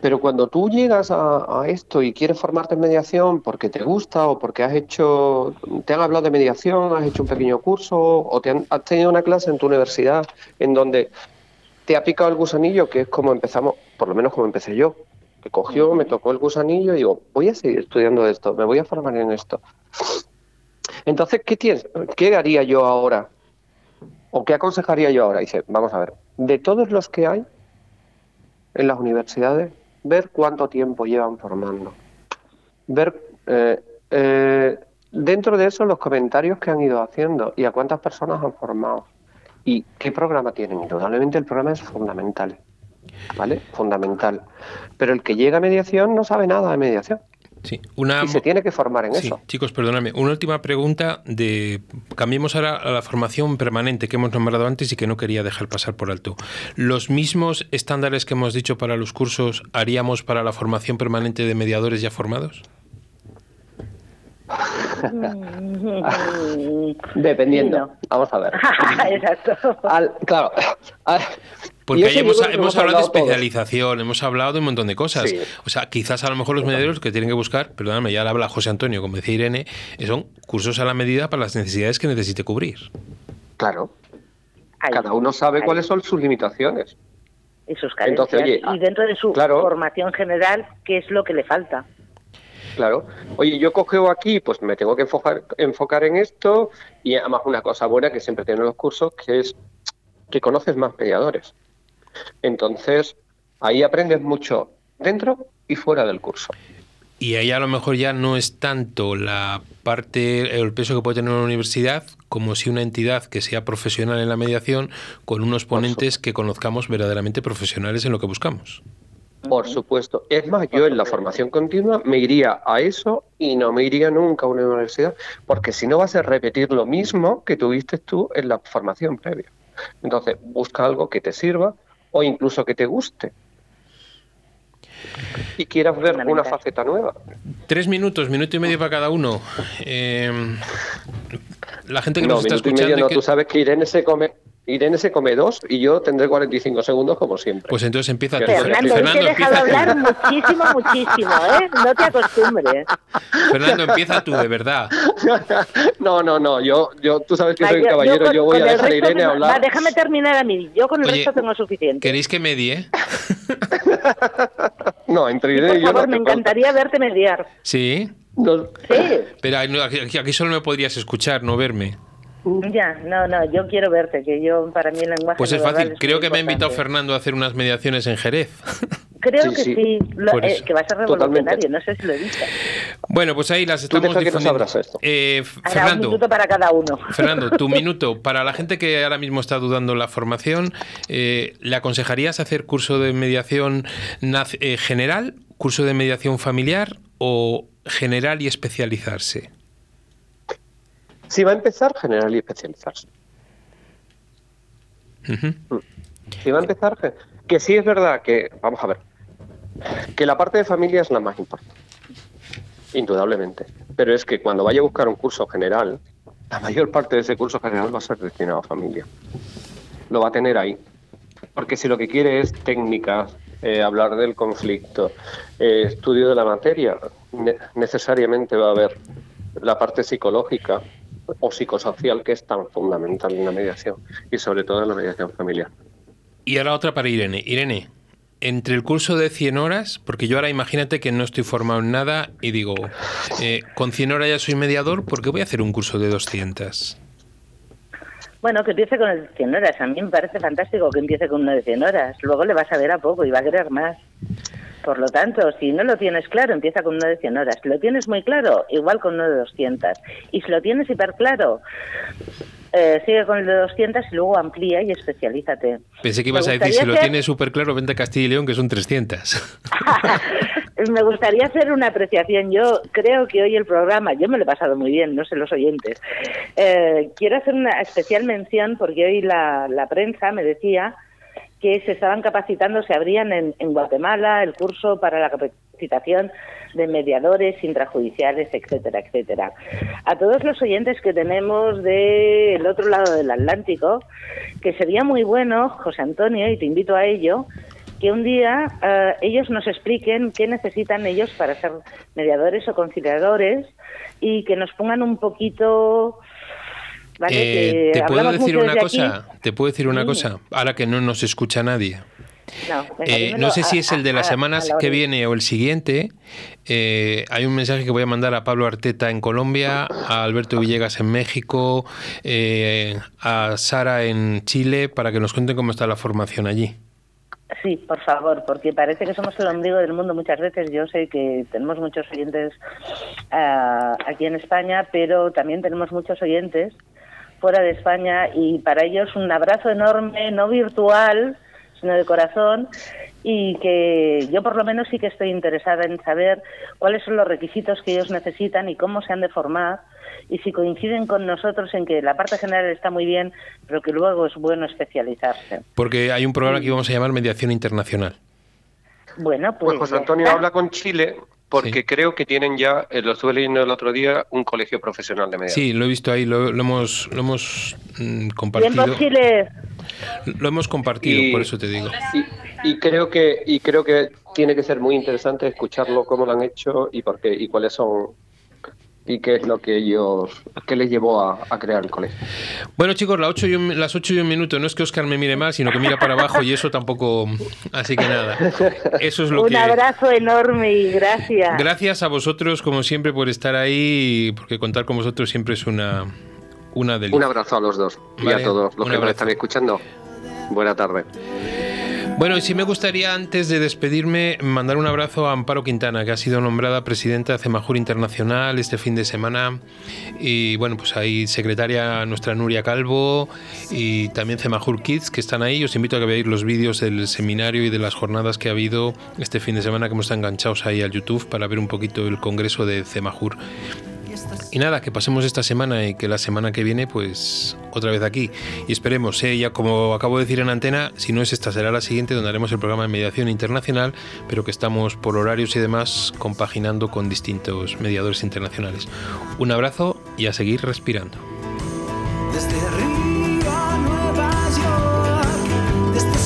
pero cuando tú llegas a, esto y quieres formarte en mediación porque te gusta o porque has hecho, te han hablado de mediación, has hecho un pequeño curso o te has tenido una clase en tu universidad en donde te ha picado el gusanillo, que es como empezamos, por lo menos como empecé yo, que cogió, me tocó el gusanillo y digo, voy a seguir estudiando esto, me voy a formar en esto. Entonces, ¿qué, tienes, qué haría yo ahora? ¿O qué aconsejaría yo ahora? dice, vamos a ver, de todos los que hay, en las universidades, ver cuánto tiempo llevan formando. Ver eh, eh, dentro de eso los comentarios que han ido haciendo y a cuántas personas han formado. Y qué programa tienen. Indudablemente el programa es fundamental. ¿Vale? Fundamental. Pero el que llega a mediación no sabe nada de mediación. Sí, una... Y se tiene que formar en sí, eso. Chicos, perdóname. Una última pregunta de... Cambiemos ahora a la formación permanente que hemos nombrado antes y que no quería dejar pasar por alto. ¿Los mismos estándares que hemos dicho para los cursos haríamos para la formación permanente de mediadores ya formados? Dependiendo. Vamos a ver. Exacto. claro. Porque ahí hemos, hablado de especialización, hemos hablado de un montón de cosas. O sea, quizás a lo mejor los mediadores que tienen que buscar, perdóname, ya habla José Antonio, como decía Irene, son cursos a la medida para las necesidades que necesite cubrir. Claro. Cada uno sabe cuáles son sus limitaciones. Y sus carencias. y dentro de su formación general, ¿qué es lo que le falta? Claro. Oye, yo cogeo aquí, pues me tengo que enfocar, enfocar en esto y además una cosa buena que siempre tienen los cursos, que es que conoces más mediadores. Entonces, ahí aprendes mucho dentro y fuera del curso. Y ahí a lo mejor ya no es tanto la parte, el peso que puede tener una universidad, como si una entidad que sea profesional en la mediación, con unos ponentes que conozcamos verdaderamente profesionales en lo que buscamos. Por supuesto. Es más, yo en la formación continua me iría a eso y no me iría nunca a una universidad, porque si no vas a repetir lo mismo que tuviste tú en la formación previa. Entonces, busca algo que te sirva o incluso que te guste y quieras ver una faceta nueva. Tres minutos, minuto y medio para cada uno. Eh, la gente que nos está escuchando. no, Tú sabes que Irene se come Irene se come dos y yo tendré 45 segundos como siempre. Pues entonces empieza tú. Fernando, Fernando te he dejado hablar muchísimo, muchísimo, ¿eh? No te acostumbres. Fernando, empieza tú, de verdad. No, no, no. Yo, yo, tú sabes que soy un caballero, yo, voy a dejar a Irene hablar. Va, déjame terminar a mí. Yo con el resto tengo suficiente. ¿Queréis que medie? no, entre Irene y, yo. Por favor, me encantaría verte mediar. ¿Sí? Sí. Pero aquí, aquí solo me podrías escuchar, no verme. Ya, no, no, yo quiero verte, que yo para mí el lenguaje. Pues es fácil, creo que me ha invitado Fernando a hacer unas mediaciones en Jerez. Creo que sí, eh, que va a ser revolucionario, no sé si lo he dicho. Bueno, pues ahí las estamos difundiendo. Eh, Fernando, un minuto para cada uno. Fernando, tu minuto. Para la gente que ahora mismo está dudando en la formación, eh, ¿le aconsejarías hacer curso de mediación eh, general, curso de mediación familiar o general y especializarse? Si va a empezar, general y especializarse. Si va a empezar, que sí es verdad que, vamos a ver, que la parte de familia es la más importante, indudablemente. Pero es que cuando vaya a buscar un curso general, la mayor parte de ese curso general va a ser destinado a familia. Lo va a tener ahí. Porque si lo que quiere es técnicas, eh, hablar del conflicto, eh, estudio de la materia, necesariamente va a haber la parte psicológica, o psicosocial que es tan fundamental en la mediación y sobre todo en la mediación familiar. Y ahora otra para Irene. Irene, entre el curso de 100 horas, porque yo ahora imagínate que no estoy formado en nada y digo, eh, con 100 horas ya soy mediador, ¿por qué voy a hacer un curso de 200? Bueno, que empiece con el de 100 horas. A mí me parece fantástico que empiece con uno de 100 horas. Luego le vas a ver a poco y va a querer más. Por lo tanto, si no lo tienes claro, empieza con uno de 100 horas. Si lo tienes muy claro, igual con uno de 200. Y si lo tienes hiper claro, eh, sigue con el de 200 y luego amplía y especialízate. Pensé que ibas a decir, si lo tienes súper claro, vente a Castilla y León, que son 300. me gustaría hacer una apreciación. Yo creo que hoy el programa, yo me lo he pasado muy bien, no sé los oyentes. Eh, quiero hacer una especial mención porque hoy la, la prensa me decía que se estaban capacitando, se abrían en, en Guatemala el curso para la capacitación de mediadores intrajudiciales, etcétera, etcétera. A todos los oyentes que tenemos del otro lado del Atlántico, que sería muy bueno, José Antonio, y te invito a ello, que un día eh, ellos nos expliquen qué necesitan ellos para ser mediadores o conciliadores y que nos pongan un poquito... ¿vale? Eh, ¿Te puedo decir una cosa? ¿Te puedo decir una cosa? Ahora que no nos escucha nadie. No, eh, no sé si es el de las semanas que viene o el siguiente. Eh, hay un mensaje que voy a mandar a Pablo Arteta en Colombia, a Alberto Villegas en México, eh, a Sara en Chile, para que nos cuenten cómo está la formación allí. Sí, por favor, porque parece que somos el ombligo del mundo muchas veces. Yo sé que tenemos muchos oyentes aquí en España, pero también tenemos muchos oyentes fuera de España y para ellos un abrazo enorme, no virtual, sino de corazón y que yo por lo menos sí que estoy interesada en saber cuáles son los requisitos que ellos necesitan y cómo se han de formar y si coinciden con nosotros en que la parte general está muy bien, pero que luego es bueno especializarse. Porque hay un programa que íbamos a llamar Mediación Internacional. Bueno, pues... Pues José Antonio habla con Chile porque creo que tienen ya, eh, lo estuve leyendo el otro día, un colegio profesional de mediación. Sí, lo he visto ahí, lo, hemos, lo hemos mm, compartido. Lo hemos compartido, Y- por eso te digo. Y, y creo que y creo que tiene que ser muy interesante escucharlo cómo lo han hecho y por qué y cuáles son y qué es lo que ellos qué les llevó a, a crear el colegio. Bueno, chicos, las 8 y un, las ocho y un minuto. No es que Oscar me mire mal, sino que mira para abajo y eso tampoco. Así que nada. Eso es lo Un que. abrazo enorme y gracias. Gracias a vosotros, como siempre, por estar ahí, porque contar con vosotros siempre es una, una delicia. Un abrazo a los dos y Vale, a todos los un que nos están escuchando. Buena tarde. Bueno, y sí me gustaría, antes de despedirme, mandar un abrazo a Amparo Quintana, que ha sido nombrada presidenta de Cemajur Internacional este fin de semana. Y bueno, pues ahí secretaria nuestra Nuria Calvo y también Cemajur Kids, que están ahí. Os invito a que veáis los vídeos del seminario y de las jornadas que ha habido este fin de semana, que hemos estado enganchados ahí al YouTube para ver un poquito el congreso de Cemajur. Y nada, que pasemos esta semana y que la semana que viene, pues otra vez aquí. Y esperemos, eh, ya como acabo de decir en antena, si no es esta, será la siguiente, donde haremos el programa de mediación internacional, pero que estamos por horarios y demás compaginando con distintos mediadores internacionales. Un abrazo y a seguir respirando. Desde Río a Nueva York, desde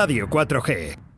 Radio 4G.